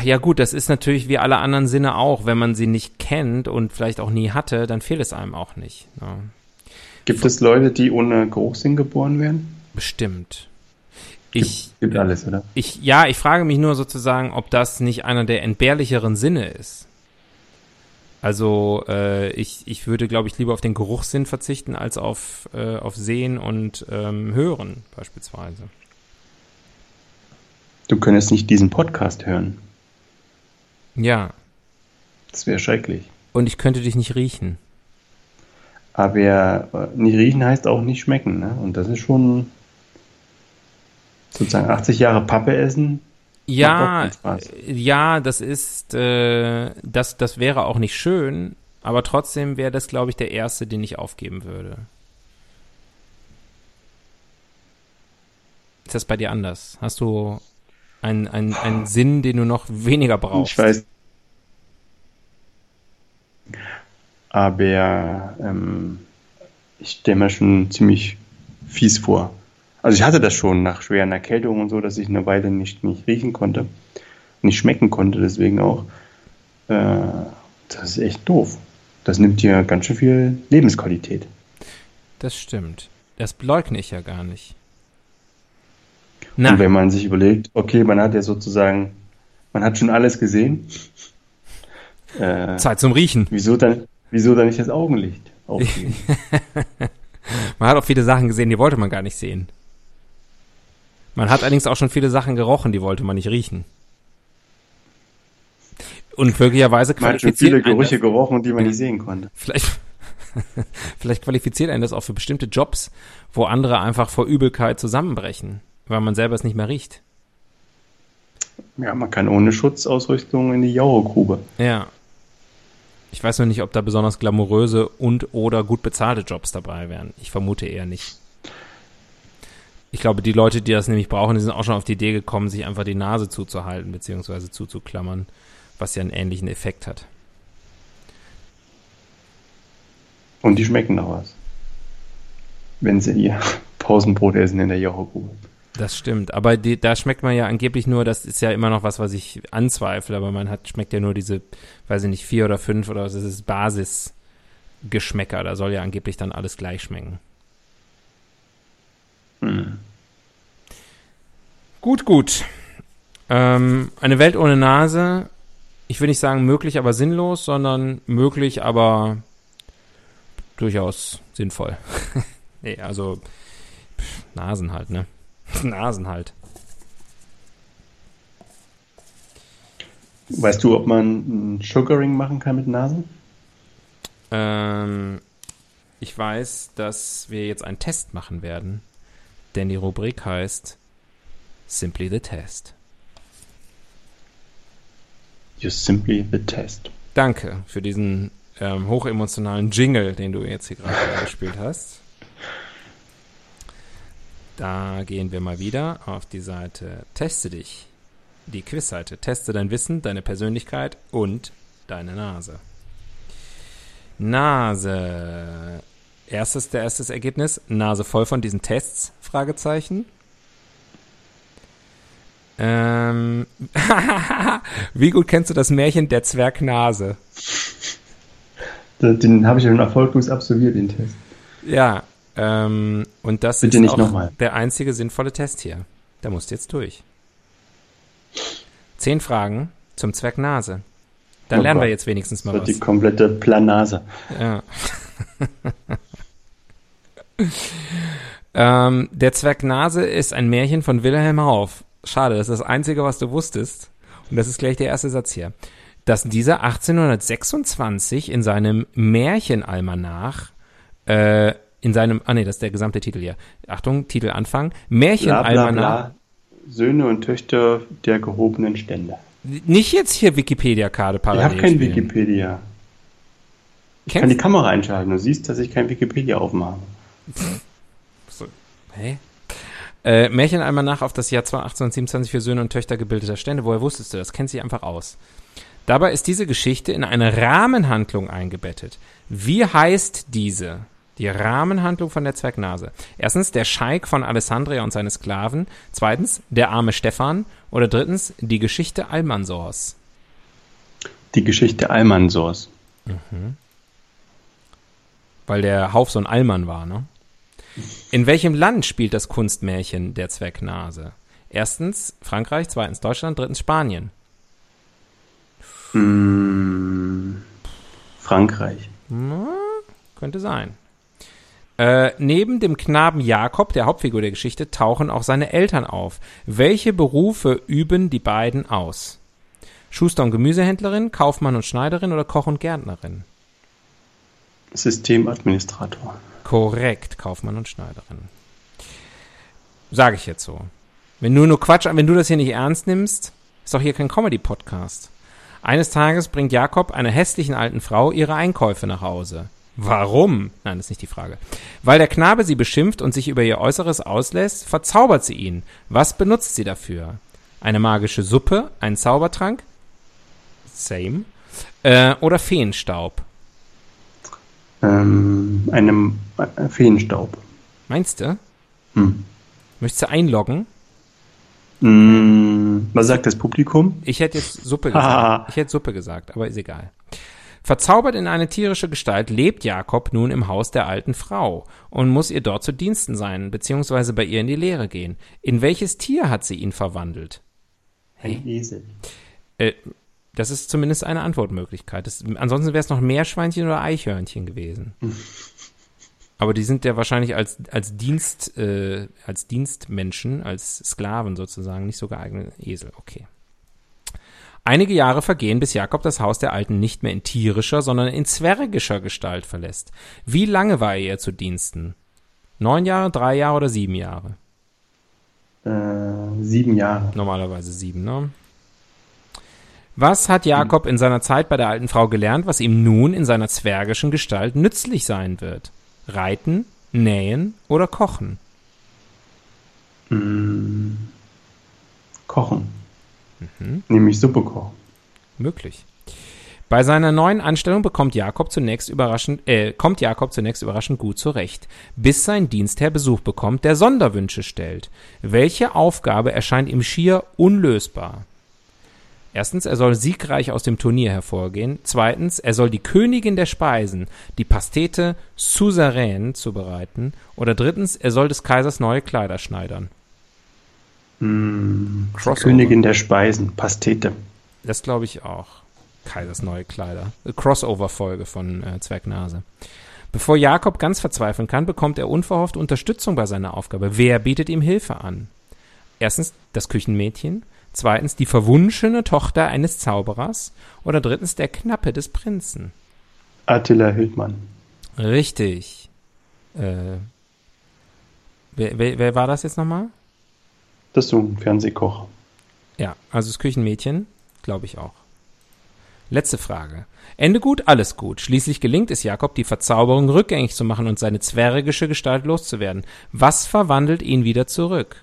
Ja gut, das ist natürlich wie alle anderen Sinne auch. Wenn man sie nicht kennt und vielleicht auch nie hatte, dann fehlt es einem auch nicht. Ja, Gibt es Leute, die ohne Geruchssinn geboren werden? bestimmt. Gibt, Ich, gibt alles, oder? ich, ja, ich frage mich nur sozusagen, ob das nicht einer der entbehrlicheren Sinne ist. Also äh, ich, ich würde, glaube ich, lieber auf den Geruchssinn verzichten als auf, äh, auf Sehen und ähm, Hören beispielsweise. Du könntest nicht diesen Podcast hören. Ja, Das wäre schrecklich. und ich könnte dich nicht riechen. Aber äh, nicht riechen heißt auch nicht schmecken. Ne? Und das ist schon sozusagen 80 Jahre Pappe essen. Ja, ja, das ist, äh, das, das wäre auch nicht schön, aber trotzdem wäre das, glaube ich, der erste, den ich aufgeben würde. Ist das bei dir anders? Hast du einen, einen, einen Sinn, den du noch weniger brauchst? Ich weiß. Aber ähm, ich stelle mir schon ziemlich fies vor. Also ich hatte das schon nach schweren Erkältungen und so, dass ich eine Weile nicht, nicht riechen konnte, nicht schmecken konnte, deswegen auch. Äh, das ist echt doof. Das nimmt dir ganz schön viel Lebensqualität. Das stimmt. Das leugne ich ja gar nicht. Und Na, wenn man sich überlegt, okay, man hat ja sozusagen, man hat schon alles gesehen. Äh, [LAUGHS] Zeit zum Riechen. wieso dann, wieso dann nicht das Augenlicht aufgeben? [LAUGHS] Man hat auch viele Sachen gesehen, die wollte man gar nicht sehen. Man hat allerdings auch schon viele Sachen gerochen, die wollte man nicht riechen. Und möglicherweise Man hat schon viele qualifiziert Gerüche gerochen, die man nicht sehen konnte. vielleicht, [LAUGHS] vielleicht qualifiziert einen das auch für bestimmte Jobs, wo andere einfach vor Übelkeit zusammenbrechen, weil man selber es nicht mehr riecht. Ja, man kann ohne Schutzausrüstung in die Jauregrube. Ja. Ich weiß noch nicht, ob da besonders glamouröse und oder gut bezahlte Jobs dabei wären. Ich vermute eher nicht. Ich glaube, die Leute, die das nämlich brauchen, die sind auch schon auf die Idee gekommen, sich einfach die Nase zuzuhalten beziehungsweise zuzuklammern, was ja einen ähnlichen Effekt hat. Und die schmecken noch was. Wenn sie ihr Pausenbrot essen in der Jauregrube. Das stimmt. Aber die, da schmeckt man ja angeblich nur, das ist ja immer noch was, was ich anzweifle, aber man hat, schmeckt ja nur diese, weiß ich nicht, vier oder fünf oder was ist es, Basisgeschmäcker. Da soll ja angeblich dann alles gleich schmecken. Hm. Gut, gut. Ähm, eine Welt ohne Nase, ich will nicht sagen möglich, aber sinnlos, sondern möglich, aber durchaus sinnvoll. [LAUGHS] nee, also pff, Nasen halt, ne? [LAUGHS] Nasen halt. Weißt du, ob man ein Sugaring machen kann mit Nasen? Ähm, ich weiß, dass wir jetzt einen Test machen werden, denn die Rubrik heißt Simply the Test. Just simply the test. Danke für diesen ähm, hochemotionalen Jingle, den du jetzt hier gerade [LAUGHS] gespielt hast. Da gehen wir mal wieder auf die Seite Teste dich. Die Quizseite. Teste dein Wissen, deine Persönlichkeit und deine Nase. Nase. Erstes, der erstes Ergebnis. Nase voll von diesen Tests? Fragezeichen. Ähm, [LAUGHS] wie gut kennst du das Märchen Der Zwergnase? Den, den habe ich schon erfolglos absolviert, den Test. Ja, ähm, und das Bitte ist auch der einzige sinnvolle Test hier. Da musst du jetzt durch. Zehn Fragen zum Zwergnase. Dann Oh lernen wir Gott. jetzt wenigstens Das mal wird was. die komplette Planase. Ja. [LAUGHS] [LAUGHS] ähm, der Zwergnase ist ein Märchen von Wilhelm Hauff. Schade, das ist das Einzige, was du wusstest. Und das ist gleich der erste Satz hier. Dass dieser 1826 in seinem Märchenalmanach, äh, in seinem, ah nee, das ist der gesamte Titel hier. Achtung, Titel Anfang. Bla bla Märchenalmanach. bla. Söhne und Töchter der gehobenen Stände. Nicht jetzt hier Wikipedia-Karte Ich parallel habe kein. Wikipedia. Ich kann Kennst die Kamera einschalten. Du siehst, dass ich kein Wikipedia aufmache. So, hä? Äh, Märchenalmanach auf das Jahr 1827 für Söhne und Töchter gebildeter Stände. Woher wusstest du das? Kennt sie einfach aus. Dabei ist diese Geschichte in eine Rahmenhandlung eingebettet. Wie heißt diese? Die Rahmenhandlung von der Zwergnase. Erstens, der Scheik von Alessandria und seine Sklaven. Zweitens, der arme Stefan. Oder drittens, die Geschichte Almansors. Die Geschichte Almansors. Weil der Hauf so ein Allmann war, ne? In welchem Land spielt das Kunstmärchen der Zwergnase? Erstens Frankreich, zweitens Deutschland, drittens Spanien. Hm, Frankreich. Na, könnte sein. Äh, neben dem Knaben Jakob, der Hauptfigur der Geschichte, tauchen auch seine Eltern auf. Welche Berufe üben die beiden aus? Schuster und Gemüsehändlerin, Kaufmann und Schneiderin oder Koch und Gärtnerin? Systemadministrator. Korrekt, Kaufmann und Schneiderin. Sage ich jetzt so. Wenn du nur Quatsch, wenn du das hier nicht ernst nimmst, ist doch hier kein Comedy-Podcast. Eines Tages bringt Jakob einer hässlichen alten Frau ihre Einkäufe nach Hause. Warum? Nein, das ist nicht die Frage. Weil der Knabe sie beschimpft und sich über ihr Äußeres auslässt, verzaubert sie ihn. Was benutzt sie dafür? Eine magische Suppe, einen Zaubertrank? Same. Äh, oder Feenstaub? Ähm, einem äh, Feenstaub. Meinst du? Hm. Möchtest du einloggen? Hm, was sagt das Publikum? Ich hätte jetzt Suppe [LAUGHS] gesagt. Ich hätte Suppe gesagt, aber ist egal. Verzaubert in eine tierische Gestalt lebt Jakob nun im Haus der alten Frau und muss ihr dort zu Diensten sein, beziehungsweise bei ihr in die Lehre gehen. In welches Tier hat sie ihn verwandelt? Ein Esel. Äh, das ist zumindest eine Antwortmöglichkeit. Das, ansonsten wäre es noch Meerschweinchen oder Eichhörnchen gewesen. [LAUGHS] Aber die sind ja wahrscheinlich als, als Dienst, äh, als Dienstmenschen, als Sklaven sozusagen nicht so geeignet. Esel, okay. Einige Jahre vergehen, bis Jakob das Haus der Alten nicht mehr in tierischer, sondern in zwergischer Gestalt verlässt. Wie lange war er ihr zu Diensten? Neun Jahre, drei Jahre oder sieben Jahre? Äh, sieben Jahre. Normalerweise sieben, ne? Was hat Jakob in seiner Zeit bei der alten Frau gelernt, was ihm nun in seiner zwergischen Gestalt nützlich sein wird? Reiten, nähen oder kochen? Hm, kochen. Mhm. Nämlich Suppe kochen. Möglich. Bei seiner neuen Anstellung bekommt Jakob zunächst überraschend, äh, kommt Jakob zunächst überraschend gut zurecht, bis sein Dienstherr Besuch bekommt, der Sonderwünsche stellt. Welche Aufgabe erscheint ihm schier unlösbar? Erstens, er soll siegreich aus dem Turnier hervorgehen. Zweitens, er soll die Königin der Speisen, die Pastete Suzerain, zubereiten. Oder drittens, er soll des Kaisers neue Kleider schneidern. Crossover. Königin der Speisen. Pastete. Das glaube ich auch. Kaisers neue Kleider. Äh, Crossover-Folge von äh, Zwergnase. Bevor Jakob ganz verzweifeln kann, bekommt er unverhofft Unterstützung bei seiner Aufgabe. Wer bietet ihm Hilfe an? Erstens das Küchenmädchen, zweitens die verwunschene Tochter eines Zauberers oder drittens der Knappe des Prinzen. Attila Hildmann. Richtig. Äh, wer, wer, wer war das jetzt nochmal? Das ist so ein Fernsehkoch. Ja, also das Küchenmädchen, glaube ich auch. Letzte Frage. Ende gut, alles gut. Schließlich gelingt es Jakob, die Verzauberung rückgängig zu machen und seine zwergische Gestalt loszuwerden. Was verwandelt ihn wieder zurück?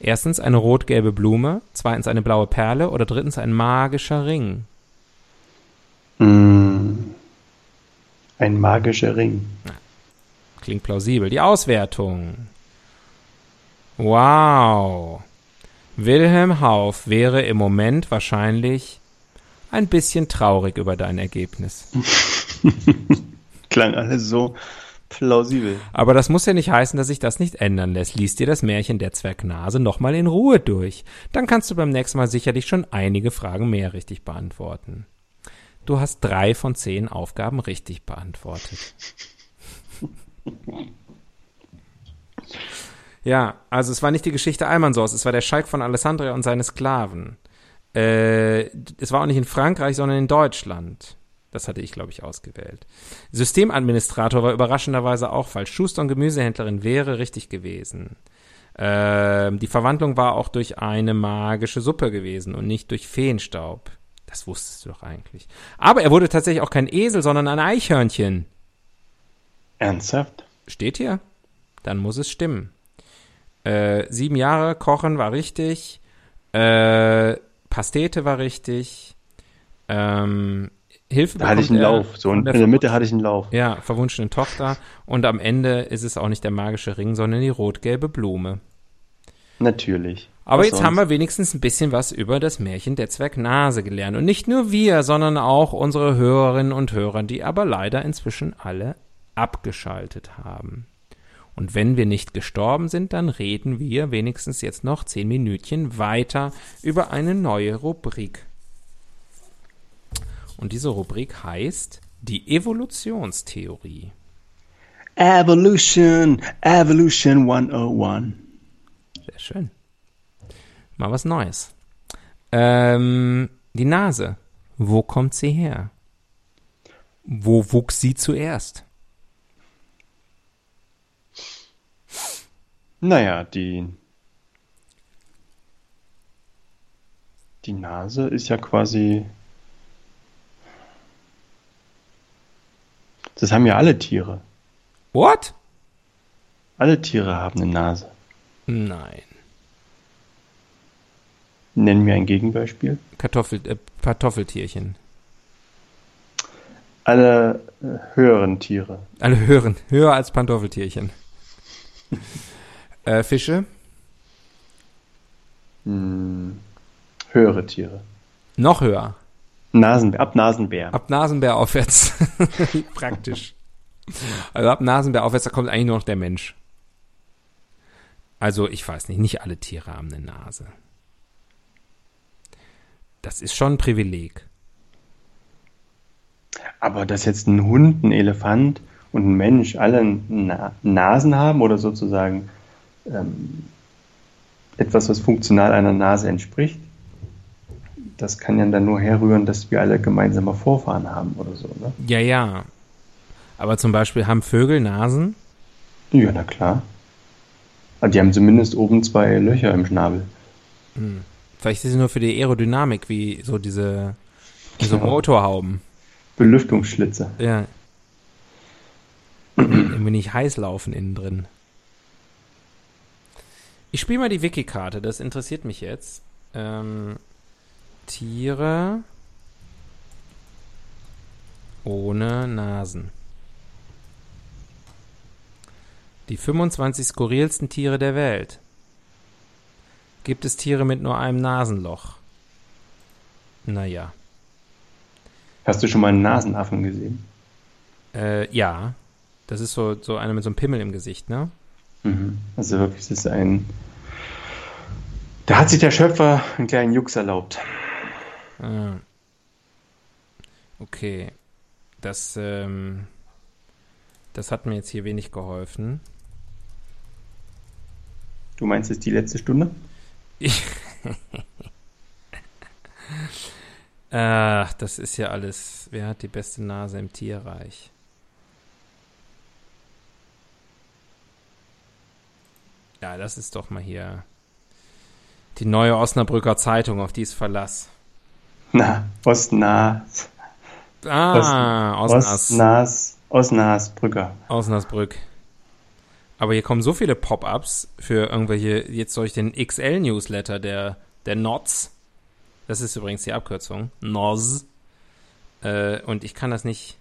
Erstens eine rot-gelbe Blume, zweitens eine blaue Perle oder drittens ein magischer Ring. Hm, Ein magischer Ring. Klingt plausibel. Die Auswertung. Wow. Wilhelm Hauff wäre im Moment wahrscheinlich ein bisschen traurig über dein Ergebnis. [LAUGHS] Klang alles so plausibel. Aber das muss ja nicht heißen, dass sich das nicht ändern lässt. Lies dir das Märchen der Zwergnase nochmal in Ruhe durch. Dann kannst du beim nächsten Mal sicherlich schon einige Fragen mehr richtig beantworten. Du hast drei von zehn Aufgaben richtig beantwortet. ja, also es war nicht die Geschichte Almansors, es war der Schalk von Alessandria und seine Sklaven. Äh, es war auch nicht in Frankreich, sondern in Deutschland. Das hatte ich, glaube ich, ausgewählt. Systemadministrator war überraschenderweise auch falsch. Schuster und Gemüsehändlerin wäre richtig gewesen. Ähm, die Verwandlung war auch durch eine magische Suppe gewesen und nicht durch Feenstaub. Das wusstest du doch eigentlich. Aber er wurde tatsächlich auch kein Esel, sondern ein Eichhörnchen. Ernsthaft? Steht hier. Dann muss es stimmen. Äh, sieben Jahre kochen war richtig. Äh, Pastete war richtig. Ähm, Hilfe Da hatte ich einen Lauf. So in der der Mitte hatte ich einen Lauf. ja, verwunschenen Tochter. Und am Ende ist es auch nicht der magische Ring, sondern die rot-gelbe Blume. Natürlich. Aber Was jetzt sonst? haben wir wenigstens ein bisschen was über das Märchen der Zwergnase gelernt. Und nicht nur wir, sondern auch unsere Hörerinnen und Hörer, die aber leider inzwischen alle abgeschaltet haben. Und wenn wir nicht gestorben sind, dann reden wir wenigstens jetzt noch zehn Minütchen weiter über eine neue Rubrik. Und diese Rubrik heißt die Evolutionstheorie. Evolution, Evolution 101. Sehr schön. Mal was Neues. Ähm, die Nase. Wo kommt sie her? Wo wuchs sie zuerst? Naja, die, die Nase ist ja quasi. Das haben ja alle Tiere. What? Alle Tiere haben eine Nase. Nein. Nennen wir ein Gegenbeispiel. Kartoffel, äh, Kartoffeltierchen. Alle äh, höheren Tiere. Alle hören. Höher als Pantoffeltierchen. äh, Fische. Hm, höhere Tiere. Noch höher. Nasenbär, ab Nasenbär. Ab Nasenbär aufwärts. [LAUGHS] Praktisch. Also ab Nasenbär aufwärts, da kommt eigentlich nur noch der Mensch. Also ich weiß nicht, nicht alle Tiere haben eine Nase. Das ist schon ein Privileg. Aber dass jetzt ein Hund, ein Elefant und ein Mensch alle Na Nasen haben oder sozusagen ähm, etwas, was funktional einer Nase entspricht, das kann ja dann nur herrühren, dass wir alle gemeinsame Vorfahren haben oder so, ne? Ja, ja. Aber zum Beispiel haben Vögel Nasen? Ja, na klar. Aber die haben zumindest oben zwei Löcher im Schnabel. Vielleicht ist es nur für die Aerodynamik, wie so diese, diese Ja. Motorhauben. Belüftungsschlitze. Ja. Irgendwie nicht heiß laufen innen drin. Ich spiele mal die Wiki-Karte, das interessiert mich jetzt. Ähm, Tiere ohne Nasen. Die 25 skurrilsten Tiere der Welt. Gibt es Tiere mit nur einem Nasenloch? Naja. Hast du schon mal einen Nasenaffen gesehen? Äh, ja. Das ist so, so einer mit so einem Pimmel im Gesicht, ne? Mhm. Also wirklich, das ist ein. Da hat sich der Schöpfer einen kleinen Jux erlaubt. Ah. Okay. Das, ähm, das hat mir jetzt hier wenig geholfen. Du meinst, es ist die letzte Stunde? Ich [LAUGHS] Ach, das ist ja alles. Wer hat die beste Nase im Tierreich? Ja, das ist doch mal hier die neue Osnabrücker Zeitung, auf die ist Verlass. Na, Ostnas. Ah, Osnas. Ostnas. Osnasbrücker. Osnabrück. Aber hier kommen so viele Pop-ups für irgendwelche, jetzt durch den XL-Newsletter der, der NOTS. Das ist übrigens die Abkürzung. NOS. Äh, und ich kann das nicht.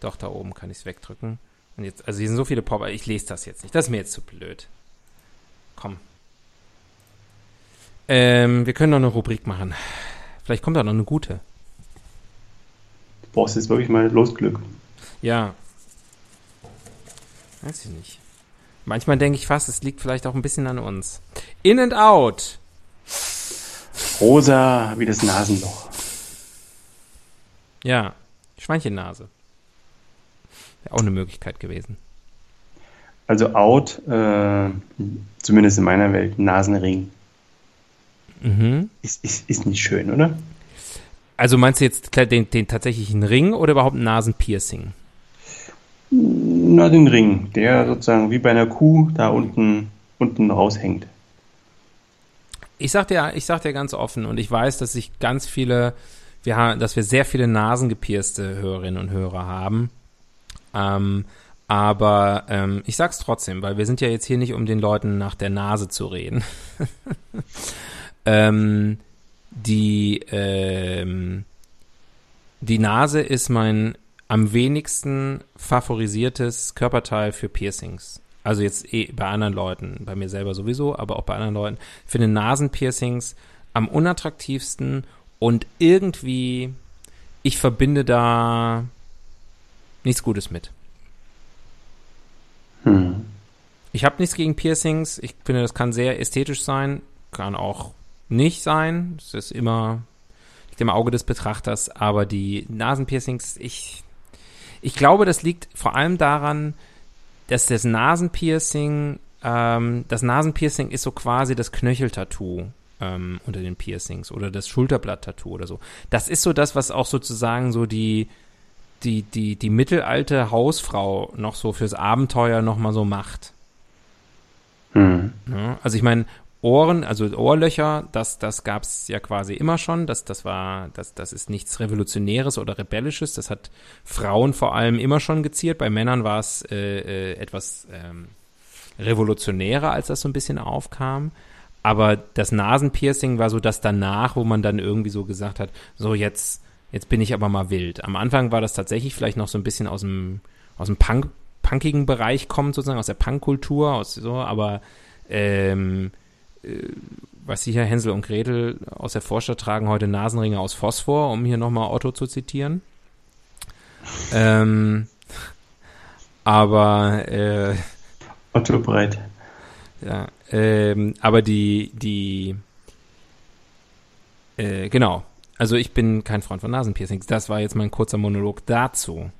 Doch, da oben kann ich es wegdrücken. Und jetzt, also hier sind so viele Pop, ich lese das jetzt nicht. Das ist mir jetzt zu blöd. Komm. Ähm, wir können noch eine Rubrik machen. Vielleicht kommt da noch eine gute. Du brauchst jetzt wirklich mal Losglück. Ja. Weiß ich nicht. Manchmal denke ich fast, es liegt vielleicht auch ein bisschen an uns. In and out. Rosa wie das Nasenloch. Ja. Schweinchennase. Wäre auch eine Möglichkeit gewesen. Also out, äh, zumindest in meiner Welt, Nasenring. Mhm. Ist, ist, ist nicht schön, oder? Also meinst du jetzt den, den tatsächlichen Ring oder überhaupt Nasenpiercing? Na, den Ring, der sozusagen wie bei einer Kuh da unten, unten raushängt. Ich sag dir, ich sag dir ganz offen und ich weiß, dass sich ganz viele, wir haben, dass wir sehr viele nasengepierste Hörerinnen und Hörer haben. Ähm, aber ähm, ich sag's trotzdem, weil wir sind ja jetzt hier nicht, um den Leuten nach der Nase zu reden. [LAUGHS] ähm, die, ähm, die Nase ist mein am wenigsten favorisiertes Körperteil für Piercings. Also jetzt eh bei anderen Leuten, bei mir selber sowieso, aber auch bei anderen Leuten. Ich finde Nasenpiercings am unattraktivsten und irgendwie, ich verbinde da nichts Gutes mit. Hm. Ich habe nichts gegen Piercings. Ich finde, das kann sehr ästhetisch sein, kann auch nicht sein. Es ist immer liegt im Auge des Betrachters. Aber die Nasenpiercings, ich, ich glaube, das liegt vor allem daran, dass das Nasenpiercing, ähm, das Nasenpiercing ist so quasi das Knöcheltattoo ähm, unter den Piercings oder das Schulterblatt-Tattoo oder so. Das ist so das, was auch sozusagen so die die, die, die mittelalte Hausfrau noch so fürs Abenteuer noch mal so macht. Hm. Ja, also ich meine, Ohren, also Ohrlöcher, das, das gab es ja quasi immer schon. Das, das war, das, das ist nichts Revolutionäres oder Rebellisches. Das hat Frauen vor allem immer schon geziert. Bei Männern war es äh, äh, etwas ähm, revolutionärer, als das so ein bisschen aufkam. Aber das Nasenpiercing war so das danach, wo man dann irgendwie so gesagt hat, so jetzt, jetzt bin ich aber mal wild. Am Anfang war das tatsächlich vielleicht noch so ein bisschen aus dem, aus dem Punk, punkigen Bereich kommt, sozusagen, aus der Punkkultur, aus so, aber ähm, äh, was sie hier, Hänsel und Gretel aus der Vorstadt tragen heute Nasenringe aus Phosphor, um hier nochmal Otto zu zitieren. Ähm, aber äh, Otto Breit. Ja, ähm, aber die, die, äh, genau. Also ich bin kein Freund von Nasenpiercings. Das war jetzt mein kurzer Monolog dazu.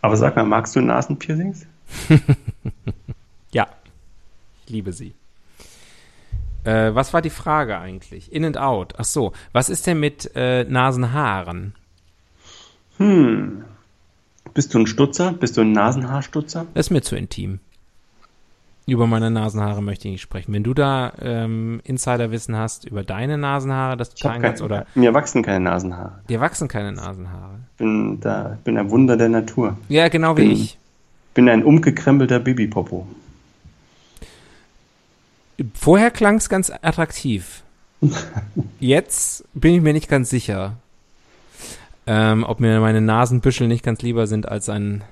Aber sag mal, magst du Nasenpiercings? [LAUGHS] ja, ich liebe sie. Äh, was war die Frage eigentlich? In and out. Ach so. Was ist denn mit äh, Nasenhaaren? Hm. Bist du ein Stutzer? Bist du ein Nasenhaarstutzer? Das ist mir zu intim. Über meine Nasenhaare möchte ich nicht sprechen. Wenn du da ähm, Insiderwissen hast über deine Nasenhaare, das du teilen kannst, oder Mir wachsen keine Nasenhaare. dir wachsen keine Nasenhaare. Ich bin, da, ich bin ein Wunder der Natur. Ja, genau wie Bin- ich. bin ein umgekrempelter Babypopo. Vorher klang es ganz attraktiv. Jetzt bin ich mir nicht ganz sicher, ähm, ob mir meine Nasenbüschel nicht ganz lieber sind als ein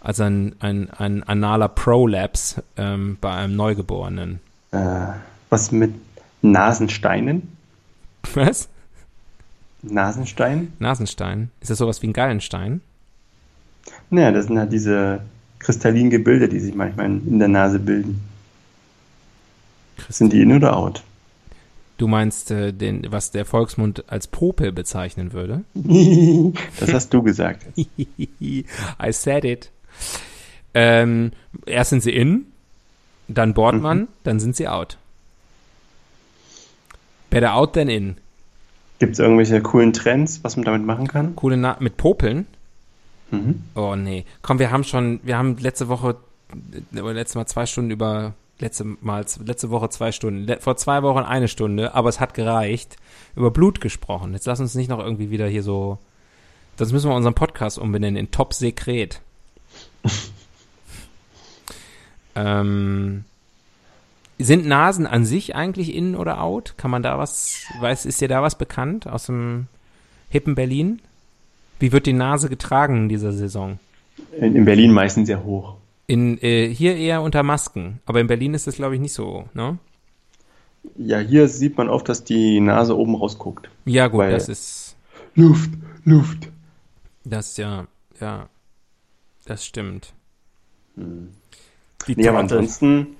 als ein, ein, ein analer Prolapse ähm, bei einem Neugeborenen. Äh, was mit Nasensteinen? Was? Nasenstein? Nasenstein? Ist das sowas wie ein Gallenstein? Naja, das sind halt diese kristallinen Gebilde, die sich manchmal in der Nase bilden. Sind die in oder out? Du meinst äh, den, was der Volksmund als Popel bezeichnen würde? [LAUGHS] das hast du gesagt. [LAUGHS] I said it. Ähm, erst sind sie in, dann bohrt man, dann sind sie out. Better out than in. Gibt es irgendwelche coolen Trends, was man damit machen kann? Coole Na mit Popeln? Mhm. Oh nee. Komm, wir haben schon, wir haben letzte Woche, äh, letztes Mal zwei Stunden über, letzte Mal, letzte Woche zwei Stunden, vor zwei Wochen eine Stunde, aber es hat gereicht, über Blut gesprochen. Jetzt lass uns nicht noch irgendwie wieder hier so, sonst müssen wir unseren Podcast umbenennen in Top Sekret. [LAUGHS] ähm, sind Nasen an sich eigentlich in oder out? Kann man da was, weiß, ist dir da was bekannt aus dem hippen Berlin? Wie wird die Nase getragen in dieser Saison? In, in Berlin meistens sehr hoch. In, äh, hier eher unter Masken, aber in Berlin ist das, glaube ich, nicht so, ne? Ja, hier sieht man oft, dass die Nase oben rausguckt. Ja, gut, das ist, Luft, Luft. das ja, ja, das stimmt. Die Hm. Nee, aber ansonsten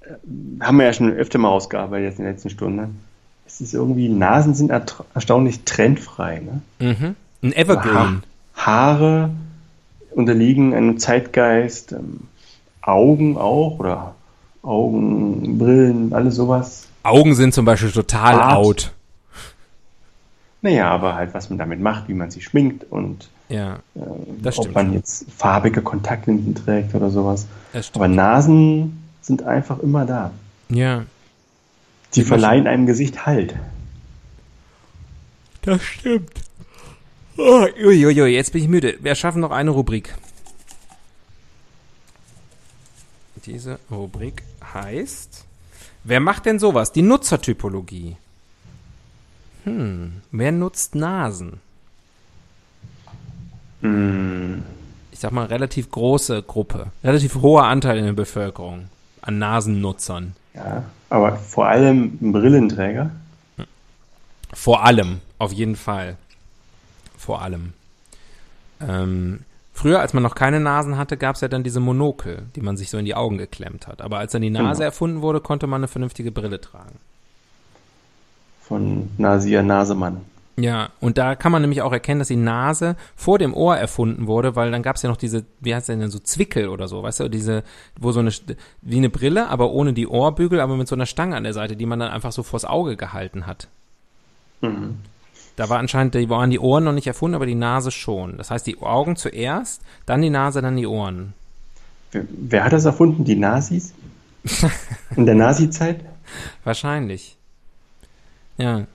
äh, haben wir ja schon öfter mal rausgearbeitet jetzt in den letzten Stunden. Es ist irgendwie, Nasen sind erstaunlich trendfrei. Ne? Mhm. Ein Evergreen. Ha Haare unterliegen einem Zeitgeist, ähm, Augen auch oder Augen, Brillen, alles sowas. Augen sind zum Beispiel total Bart. out. Naja, aber halt, was man damit macht, wie man sich schminkt und Ja, äh, ob stimmt man jetzt farbige Kontaktlinsen trägt oder sowas. Aber Nasen sind einfach immer da. ja, Sie verleihen einem Gesicht Halt. das stimmt. Oh, uiuiui, jetzt bin ich müde. Wir schaffen noch eine Rubrik. Diese Rubrik heißt, wer macht denn sowas? Die Nutzertypologie. Hm, wer nutzt Nasen? Hm, Ich sag mal, relativ große Gruppe, relativ hoher Anteil in der Bevölkerung an Nasennutzern. ja, aber vor allem Brillenträger. Vor allem, auf jeden Fall. Vor allem. Ähm, früher, als man noch keine Nasen hatte, gab es ja dann diese Monokel, die man sich so in die Augen geklemmt hat. Aber als dann die Nase Genau. erfunden wurde, konnte man eine vernünftige Brille tragen. Von Nasia Nasemann. Ja, und da kann man nämlich auch erkennen, dass die Nase vor dem Ohr erfunden wurde, weil dann gab es ja noch diese, wie heißt denn, so Zwickel oder so, weißt du, diese, wo so eine, wie eine Brille, aber ohne die Ohrbügel, aber mit so einer Stange an der Seite, die man dann einfach so vors Auge gehalten hat. Mhm. Da war anscheinend, die waren die Ohren noch nicht erfunden, aber die Nase schon. Das heißt, die Augen zuerst, dann die Nase, dann die Ohren. Wer, wer hat das erfunden? Die Nazis? [LAUGHS] In der Nazi-Zeit? Wahrscheinlich. Ja.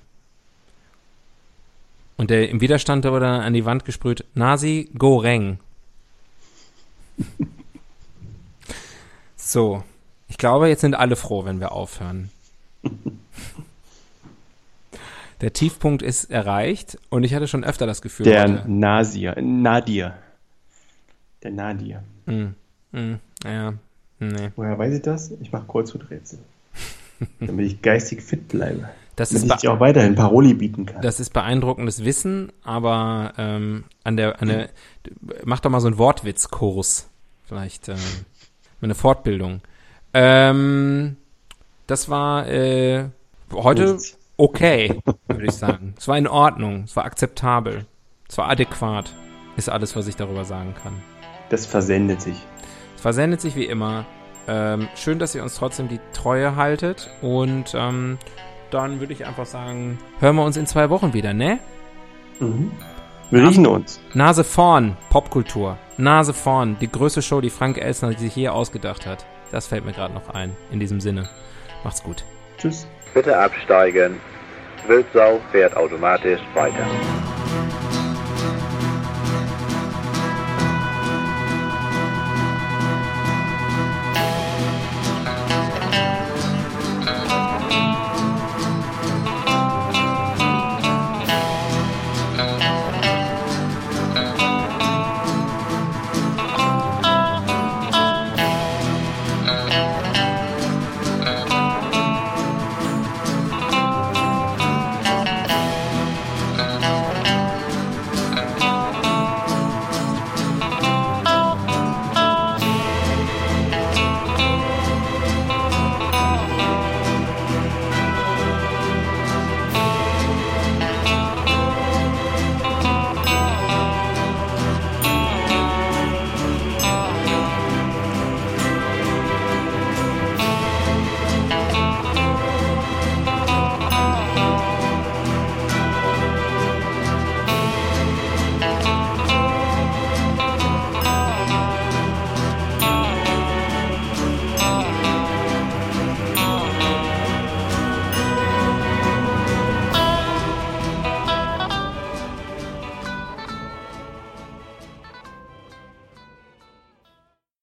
Und der im Widerstand wurde dann an die Wand gesprüht, Nasi Goreng. [LAUGHS] so. Ich glaube, jetzt sind alle froh, wenn wir aufhören. [LAUGHS] Der Tiefpunkt ist erreicht und ich hatte schon öfter das Gefühl, Der heute- Nasier. Nadir. Der Nadir. Hm, hm, ja, nee. Woher weiß ich das? Ich mache Kurzhuträtsel. [LAUGHS] damit ich geistig fit bleibe. Das damit ich dir auch weiterhin Paroli bieten kann. das ist beeindruckendes Wissen, aber ähm, an der, an der, mach doch mal so einen Wortwitzkurs. Vielleicht ähm, eine Fortbildung. Ähm, das war äh, heute Nichts. Okay, würde ich sagen. Es war in Ordnung, es war akzeptabel, es war adäquat, ist alles, was ich darüber sagen kann. Das versendet sich. Es versendet sich wie immer. Ähm, schön, dass ihr uns trotzdem die Treue haltet. Und ähm, dann würde ich einfach sagen, hören wir uns in zwei Wochen wieder, ne? Mhm. Wir riechen uns. Nase vorn, Popkultur. Nase vorn, die größte Show, die Frank Elsner sich hier ausgedacht hat. Das fällt mir gerade noch ein. In diesem Sinne. Macht's gut. Tschüss. Bitte absteigen. Wildsau fährt automatisch weiter.